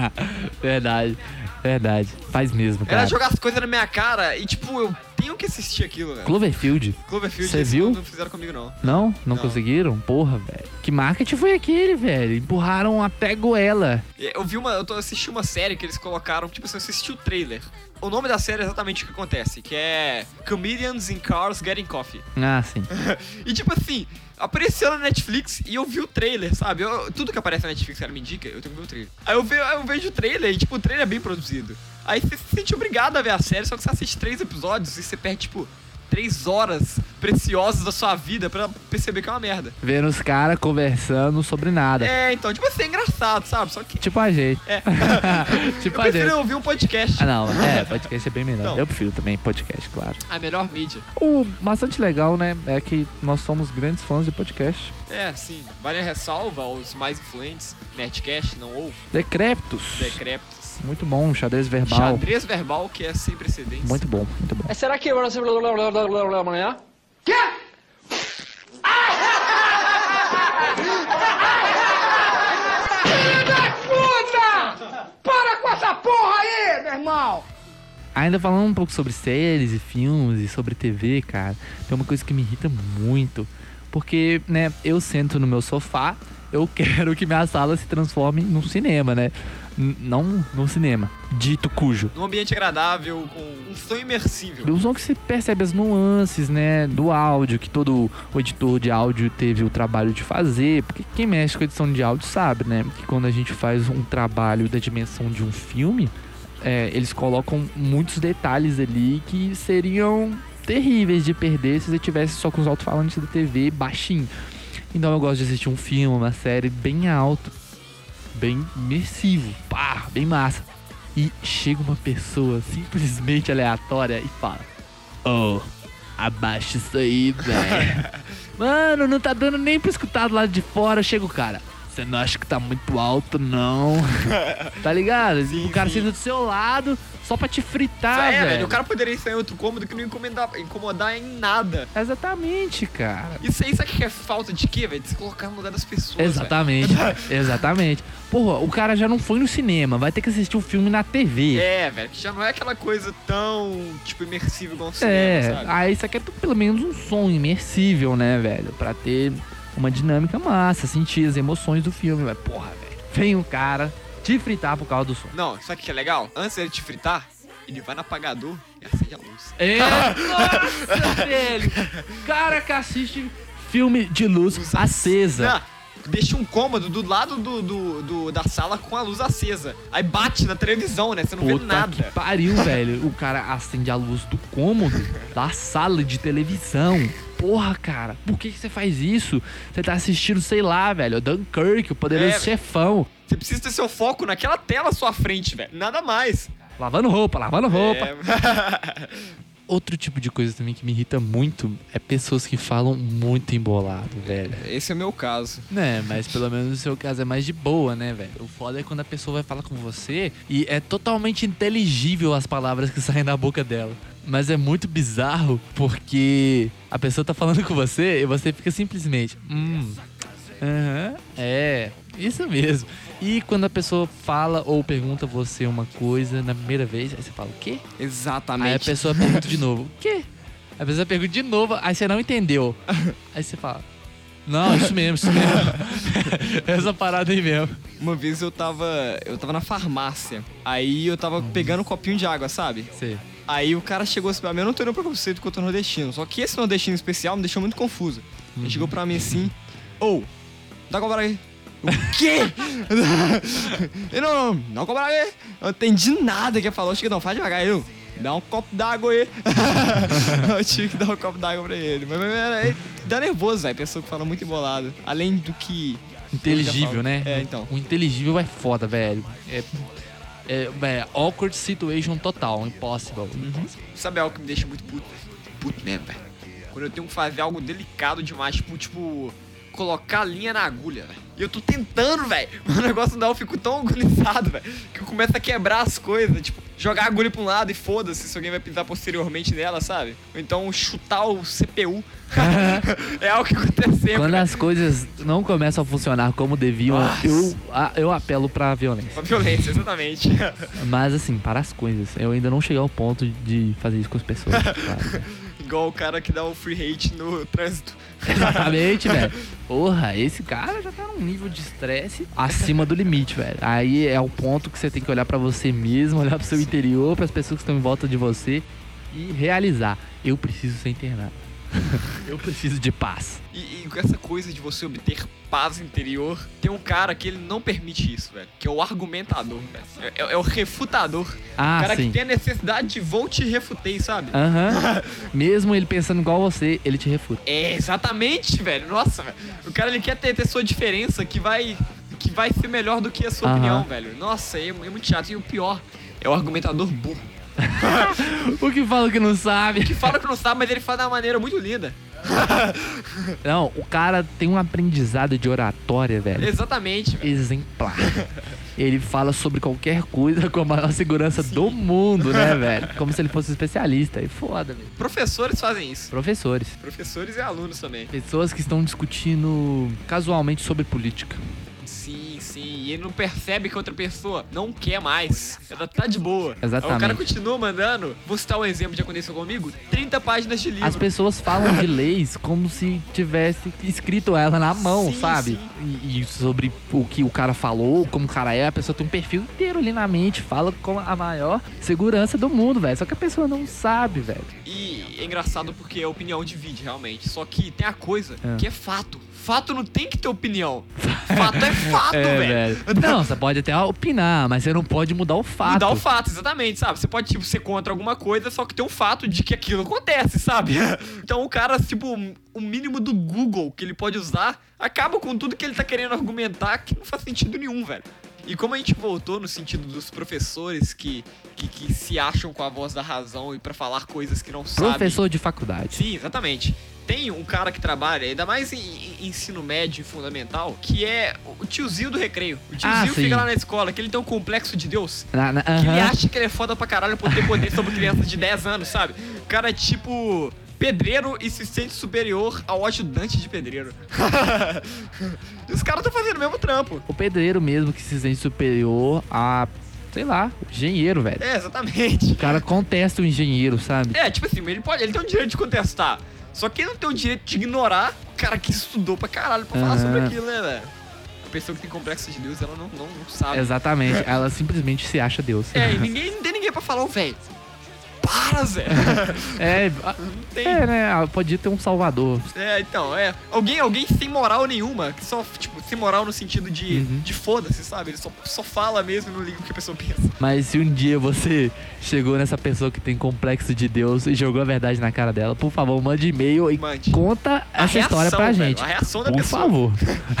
verdade, verdade. Faz mesmo, Ela cara. jogar as coisas na minha cara e, tipo, eu tenho que assistir aquilo, velho. Cloverfield. Cloverfield, Cê esse viu? não fizeram comigo, não. Não? Não, Não. conseguiram? Porra, velho. Que marketing foi aquele, velho? Empurraram até goela. Eu vi uma. Eu tô assisti uma série que eles colocaram, tipo assim, eu assisti o trailer. O nome da série é exatamente o que acontece, que é Comedians in Cars Getting Coffee. Ah, sim. E tipo assim, apareceu na Netflix e eu vi o trailer, sabe? Eu- tudo que aparece na Netflix, cara, me indica, eu tenho que ver o trailer. Aí eu, eu vejo o trailer e, tipo, o trailer é bem produzido. Aí você se sente obrigado a ver a série, só que você assiste três episódios e você perde, tipo, três horas preciosas da sua vida pra perceber que é uma merda. Vendo os caras conversando sobre nada. É, então, tipo assim, é engraçado, sabe? Só que. Tipo a gente. É. tipo eu a prefiro gente. ouvir um podcast. Ah, não. É, podcast é bem melhor. Não. Eu prefiro também podcast, claro. A melhor mídia. O bastante legal, né, é que nós somos grandes fãs de podcast. É, sim. Vale a ressalva aos mais influentes. Nerdcast, não ouve. Decréptos. Decréptos. Muito bom, xadrez verbal. Xadrez verbal que é sem precedentes. Muito bom, muito bom. É, será que vai ser amanhã? Ainda falando um pouco sobre séries e filmes e sobre TV, cara, tem uma coisa que me irrita muito. Porque, né, eu sento no meu sofá, eu quero que minha sala se transforme num cinema, né? Não num cinema, dito cujo. Num ambiente agradável, com um som imersível. O som que você percebe as nuances, né, do áudio, que todo o editor de áudio teve o trabalho de fazer, porque quem mexe com edição de áudio sabe, né, que quando a gente faz um trabalho da dimensão de um filme, é, eles colocam muitos detalhes ali que seriam terríveis de perder se você tivesse só com os alto-falantes da TV baixinho. Então eu gosto de assistir um filme, uma série bem alto, bem imersivo, pá, bem massa. E chega uma pessoa simplesmente aleatória e fala: Oh, abaixa isso aí, velho. Mano, não tá dando nem pra escutar do lado de fora. Chega o cara. Você não acha que tá muito alto, não? tá ligado? Sim, o cara sim. senta do seu lado só pra te fritar, é, velho. velho. O cara poderia estar em outro cômodo que não incomodar, incomodar em nada. Exatamente, cara. Isso aí, sabe o que é falta de quê, velho? De se colocar no lugar das pessoas. velho. Exatamente, exatamente. Porra, o cara já não foi no cinema, vai ter que assistir o filme na TV. É, velho, que já não é aquela coisa tão, tipo, imersiva igual o cinema, É, sabe? aí você quer pelo menos um som imersível, né, velho? Pra ter uma dinâmica massa, sentir as emoções do filme. Mas, porra, velho, vem um cara te fritar por causa do som. Não, o que é legal? Antes dele te fritar, ele vai no apagador e acende a luz. É, nossa, velho! Cara que assiste filme de luz acesa. Não, deixa um cômodo do lado do, do- do- da sala com a luz acesa. Aí bate na televisão, né? Você não vê Puta nada. que pariu, velho. O cara acende a luz do cômodo da sala de televisão. Porra, cara, por que, que você faz isso? Você tá assistindo, sei lá, velho, Dunkirk, o poderoso É. chefão. Você precisa ter seu foco naquela tela à sua frente, velho. Nada mais. Lavando roupa, lavando roupa. É. Outro tipo de coisa também que me irrita muito é pessoas que falam muito embolado, velho. Esse é o meu caso. Né, mas pelo menos no seu caso é mais de boa, né, velho? O foda é quando a pessoa vai falar com você e é totalmente inteligível as palavras que saem da boca dela. Mas é muito bizarro porque a pessoa tá falando com você e você fica simplesmente. Hum. Aham. é, isso mesmo. E quando a pessoa fala ou pergunta você uma coisa na primeira vez, aí você fala, o quê? Aí a Exatamente. pessoa pergunta de novo, o quê? A pessoa pergunta de novo, aí você não entendeu. Aí você fala, não, isso mesmo, isso mesmo. Essa parada aí mesmo. Uma vez eu tava. Eu tava na farmácia. Aí eu tava pegando um copinho de água, sabe? Sei. Aí o cara chegou assim pra mim, eu não tenho nenhum preconceito com o nordestino. Só que esse nordestino especial me deixou muito confuso. Ele chegou pra mim assim, ou, dá cobrar aí. O quê? eu não, não, não cobrar aí. Eu não entendi nada que ele falou. Chega, não, faz devagar. Eu, dá um copo d'água aí. eu tive que dar um copo d'água pra ele. Mas, mas, mas, mas dá nervoso, velho. Pessoa que fala muito embolado. Além do que. Inteligível, né? É, então. O inteligível é foda, velho. É, é, é awkward situation total, impossible. Sabe algo que me deixa muito puto? Puto mesmo, velho. Quando eu tenho que fazer algo delicado demais, tipo, tipo, colocar a linha na agulha, velho. E eu tô tentando, velho. O negócio não dá, eu fico tão agonizado, velho, que eu começo a quebrar as coisas. Tipo, jogar a agulha pra um lado e foda-se se alguém vai pisar posteriormente nela, sabe? Ou então chutar o CPU. é algo que acontece sempre. Quando as coisas não começam a funcionar como deviam, Nossa. eu, eu apelo pra violência. A violência, exatamente. Mas assim, para as coisas. Eu ainda não cheguei ao ponto de fazer isso com as pessoas. claro. Igual o cara que dá o free hate no trânsito. Exatamente, velho. Porra, esse cara já tá num nível de estresse acima do limite, velho. Aí é o ponto que você tem que olhar pra você mesmo, olhar pro seu interior, pras pessoas que estão em volta de você e realizar. Eu preciso ser internado. Eu preciso de paz. E, e com essa coisa de você obter paz interior, tem um cara que ele não permite isso, velho. Que é o argumentador, velho. É, é o refutador. Ah, o cara sim. que tem a necessidade de vou te refutei, sabe? Aham. Mesmo ele pensando igual você, ele te refuta. É, exatamente, velho. Nossa, velho. O cara ele quer ter, ter sua diferença que vai que vai ser melhor do que a sua Aham. opinião, velho. Nossa, é, é muito chato. E o pior é o argumentador burro. O que fala que não sabe? Que fala que não sabe, mas ele fala de uma maneira muito linda. Não, o cara tem um aprendizado de oratória, velho. Exatamente, velho. exemplar. Ele fala sobre qualquer coisa com a maior segurança do mundo, né, velho? Como se ele fosse especialista. É foda, velho. Professores fazem isso. Professores. Professores e alunos também. Pessoas que estão discutindo casualmente sobre política. Sim, sim. Sim, e ele não percebe que outra pessoa não quer mais. Ela tá de boa. Aí Exatamente. o cara continua mandando. Vou citar um exemplo de aconteceu comigo: 30 páginas de livro. As pessoas falam de leis como se tivesse escrito ela na mão, Sim, sabe? sim. E, e sobre o que o cara falou, como o cara é, a pessoa tem um perfil inteiro ali na mente, fala com a maior segurança do mundo, velho. Só que a pessoa não sabe, velho. E é engraçado porque a opinião divide, realmente. Só que tem a coisa É. que é fato. Fato não tem que ter opinião. Fato é fato, É, velho. Não, você pode até opinar, mas você não pode mudar o fato. Mudar o fato, exatamente, sabe? Você pode, tipo, ser contra alguma coisa, só que tem um fato de que aquilo acontece, sabe? Então o cara, tipo, o mínimo do Google que ele pode usar acaba com tudo que ele tá querendo argumentar que não faz sentido nenhum, velho. E como a gente voltou no sentido dos professores que, que, que se acham com a voz da razão e pra falar coisas que não sabem. Professor de faculdade. Sim, exatamente. Tem um cara que trabalha, ainda mais em, em ensino médio e fundamental, que é o tiozinho do recreio. O tiozinho Ah, fica lá na escola, que ele tem um complexo de Deus. Na- na- Que ele acha que ele é foda pra caralho por ter poder sobre crianças de 10 anos, sabe? O cara é tipo pedreiro e se sente superior ao ajudante de pedreiro. os caras estão fazendo o mesmo trampo. O pedreiro mesmo que se sente superior a, sei lá, engenheiro, velho. É, exatamente. O cara contesta o engenheiro, sabe? É, tipo assim, ele pode, ele tem o direito de contestar. Só que ele não tem o direito de ignorar o cara que estudou pra caralho pra falar Aham. sobre aquilo, né, velho? A pessoa que tem complexo de Deus, ela não, não, não sabe. Exatamente. Ela simplesmente se acha Deus. É, e ninguém, não tem ninguém pra falar, ô, velho. Para, Zé. É, Não tem. é, né? ela Podia ter um salvador. É, então, é. Alguém, alguém sem moral nenhuma, que só, tipo, sem moral no sentido de, Uhum. de foda-se, sabe? Ele só, só fala mesmo e não liga o que a pessoa pensa. Mas se um dia você chegou nessa pessoa que tem complexo de Deus e jogou a verdade na cara dela, por favor, mande e-mail e Mande. conta A essa história reação, pra velho, gente. a reação da por pessoa. favor.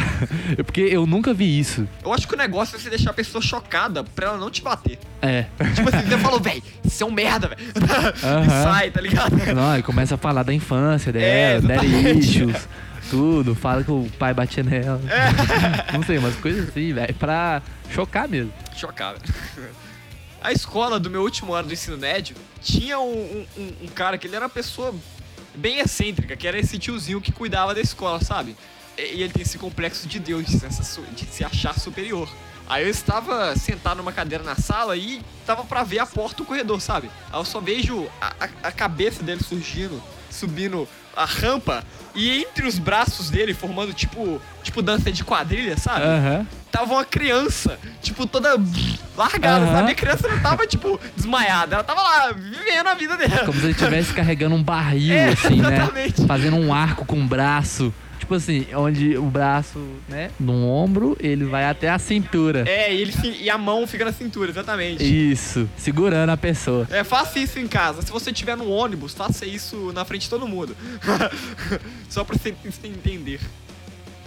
É Porque eu nunca vi isso. Eu acho que o negócio é você deixar a pessoa chocada pra ela não te bater. É. Tipo assim, você falou, véi, você é um merda, velho. Aham. E sai, tá ligado? Não, e começa a falar da infância É, dela, exatamente. issues, tudo. Fala que o pai batia nela. Não sei, umas coisas assim, velho. Pra chocar mesmo. Chocado. A escola do meu último ano do ensino médio tinha um, um- um- cara que ele era uma pessoa bem excêntrica, que era esse tiozinho que cuidava da escola, sabe? E, ele tem esse complexo de Deus, de se achar superior. Aí eu estava sentado numa cadeira na sala e tava pra ver a porta do corredor, sabe? Aí eu só vejo a, a- a cabeça dele surgindo, subindo a rampa, e entre os braços dele, formando tipo, tipo dança de quadrilha, sabe? Aham. tava uma criança, tipo, toda largada, Aham. sabe? A criança não tava, tipo, desmaiada, ela tava lá, vivendo a vida dela. Como se ele estivesse carregando um barril, É, assim, né? exatamente. Fazendo um arco com o braço. Tipo assim, onde o braço, né, no ombro, ele vai até a cintura. É, e, ele, e a mão fica na cintura, exatamente. Isso, segurando a pessoa. É, faça isso em casa. Se você estiver no ônibus, faça isso na frente de todo mundo. Só pra você entender.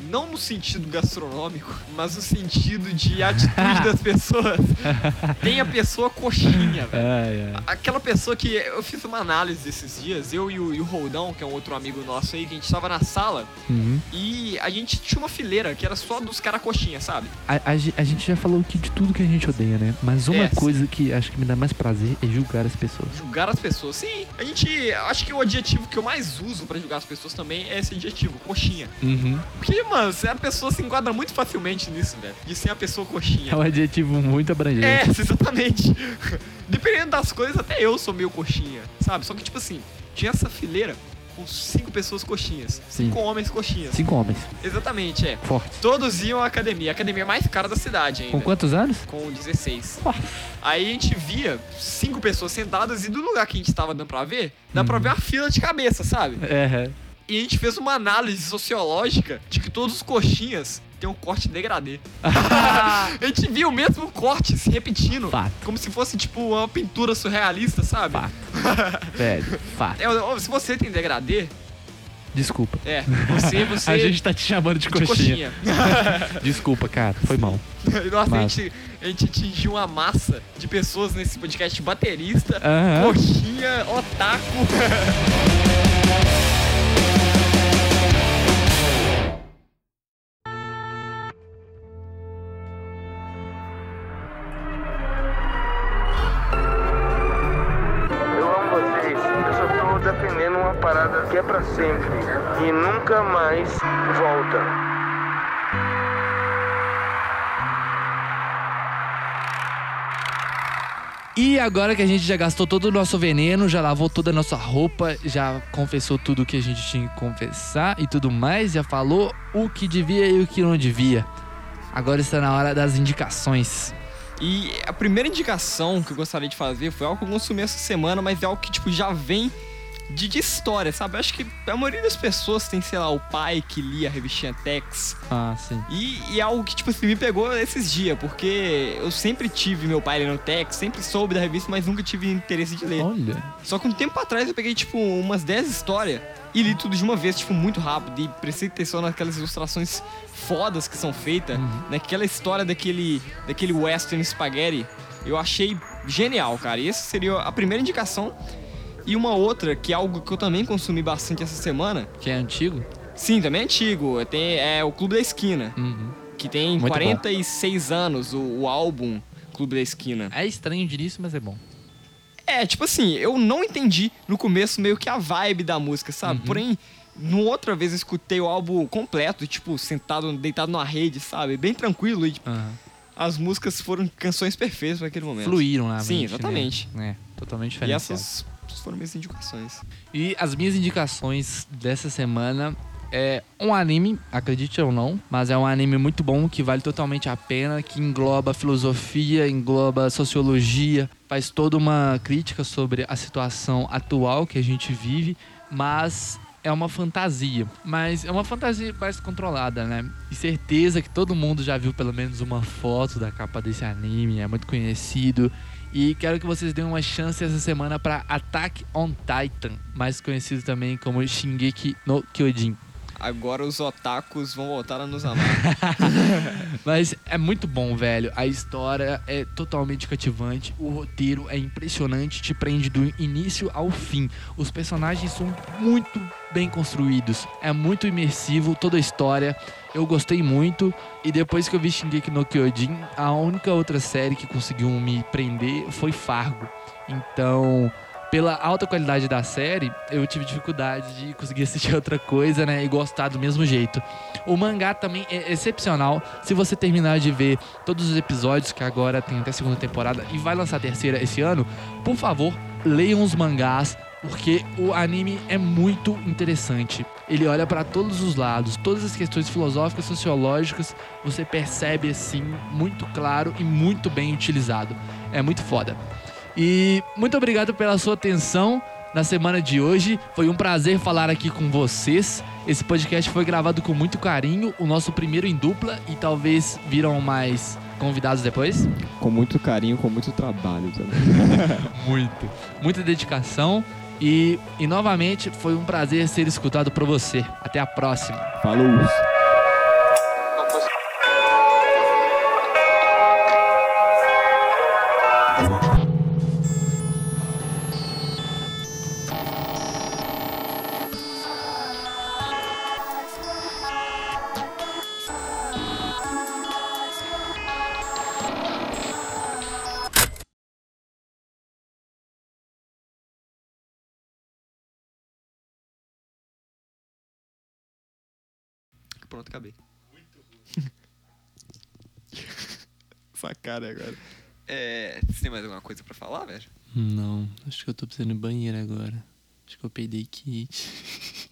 Não no sentido gastronômico, mas no sentido de atitude das pessoas. Tem a pessoa coxinha, velho. Ai, ai. Aquela pessoa que eu fiz uma análise esses dias, eu e o, e o Roldão, que é um outro amigo nosso aí, que a gente tava na sala Uhum. e a gente tinha uma fileira que era só dos cara coxinha, sabe? A, a a gente já falou aqui de tudo que a gente odeia, né? Mas uma É, sim. coisa que acho que me dá mais prazer é julgar as pessoas. Julgar as pessoas. Sim, a gente. Acho que o adjetivo que eu mais uso pra julgar as pessoas também é esse adjetivo, coxinha. Uhum. Porque, mano, você- a pessoa se enquadra muito facilmente nisso, velho. De ser a pessoa coxinha. É um adjetivo muito abrangente. É, exatamente. Dependendo das coisas, até eu sou meio coxinha, sabe? Só que, tipo assim, tinha essa fileira com cinco pessoas coxinhas. Sim. Cinco homens coxinhas. Cinco homens. Exatamente, é. Forte. Todos iam à academia. A academia mais cara da cidade ainda. Com quantos anos? Com 16. Forte. Aí a gente via cinco pessoas sentadas e do lugar que a gente tava dando pra ver, dá Uhum. pra ver a fila de cabeça, sabe? É. E a gente fez uma análise sociológica de que todos os coxinhas têm um corte degradê. a gente viu o mesmo corte se repetindo. Fato. Como se fosse, tipo, uma pintura surrealista, sabe? Fato. Velho, fato. É, se você tem degradê, Desculpa. é, você, você... A gente tá te chamando de, de coxinha. Desculpa, cara. Foi mal. Nossa, a Mas- gente, a gente atingiu uma massa de pessoas nesse podcast baterista, Aham. coxinha, otaku. que é para sempre e nunca mais volta. E agora que a gente já gastou todo o nosso veneno, já lavou toda a nossa roupa, já confessou tudo o que a gente tinha que confessar e tudo mais, já falou o que devia e o que não devia. Agora está na hora das indicações. E a primeira indicação que eu gostaria de fazer foi algo que eu consumi essa semana, mas é algo que tipo já vem de, de história, sabe? Eu acho que a maioria das pessoas tem, sei lá, o pai que lia a revistinha Tex. Ah, sim. E, e é algo que, tipo assim, me pegou esses dias, porque eu sempre tive meu pai lendo Tex, sempre soube da revista, mas nunca tive interesse de ler. Olha. Só que um tempo atrás eu peguei, tipo, umas 10 histórias e li tudo de uma vez, tipo, muito rápido. E prestei atenção naquelas ilustrações fodas que são feitas, naquela história daquele, daquele western spaghetti. Eu achei genial, cara. E essa seria a primeira indicação. E uma outra, que é algo que eu também consumi bastante essa semana. Que é antigo? Sim, também é antigo. Tem, é o Clube da Esquina. Uhum. Que tem Muito bom. 46 anos, o, o álbum Clube da Esquina. É estranho de início, mas é bom. É, tipo assim, eu não entendi no começo meio que a vibe da música, sabe? Uhum. Porém, no outra vez eu escutei o álbum completo, tipo, sentado, deitado numa rede, sabe? Bem tranquilo. E tipo, Aham. as músicas foram canções perfeitas naquele momento. Fluíram na Sim, mente, exatamente. Né? É, totalmente E diferente. Essas foram minhas indicações. E as minhas indicações dessa semana é um anime, acredite ou não, mas é um anime muito bom que vale totalmente a pena, que engloba filosofia, engloba sociologia, faz toda uma crítica sobre a situação atual que a gente vive, mas é uma fantasia, mas é uma fantasia mais controlada, né? E certeza que todo mundo já viu pelo menos uma foto da capa desse anime, é muito conhecido. E quero que vocês deem uma chance essa semana para Attack on Titan, mais conhecido também como Shingeki no Kyojin. Agora os otakus vão voltar a nos amar. Mas é muito bom, velho. A história é totalmente cativante. O roteiro é impressionante, te prende do início ao fim. Os personagens são muito bem construídos. É muito imersivo toda a história. Eu gostei muito. E depois que eu vi Shingeki no Kyojin, a única outra série que conseguiu me prender foi Fargo. Então, pela alta qualidade da série, eu tive dificuldade de conseguir assistir outra coisa, né? E gostar do mesmo jeito. O mangá também é excepcional. Se você terminar de ver todos os episódios, que agora tem até a segunda temporada e vai lançar a terceira esse ano, por favor, leiam os mangás. Porque o anime é muito interessante. Ele olha para todos os lados, todas as questões filosóficas, sociológicas, você percebe assim, muito claro e muito bem utilizado. É muito foda. E muito obrigado pela sua atenção na semana de hoje. Foi um prazer falar aqui com vocês. Esse podcast foi gravado com muito carinho, o nosso primeiro em dupla e talvez viram mais convidados depois. Com muito carinho, com muito trabalho também. Muito. Muita dedicação e, e novamente foi um prazer ser escutado por você. Até a próxima. Falou! Pronto, acabei. Muito ruim. Essa cara agora. É. Você tem mais alguma coisa pra falar, velho? Não, acho que eu tô precisando no banheiro agora. Acho que eu peidei kit.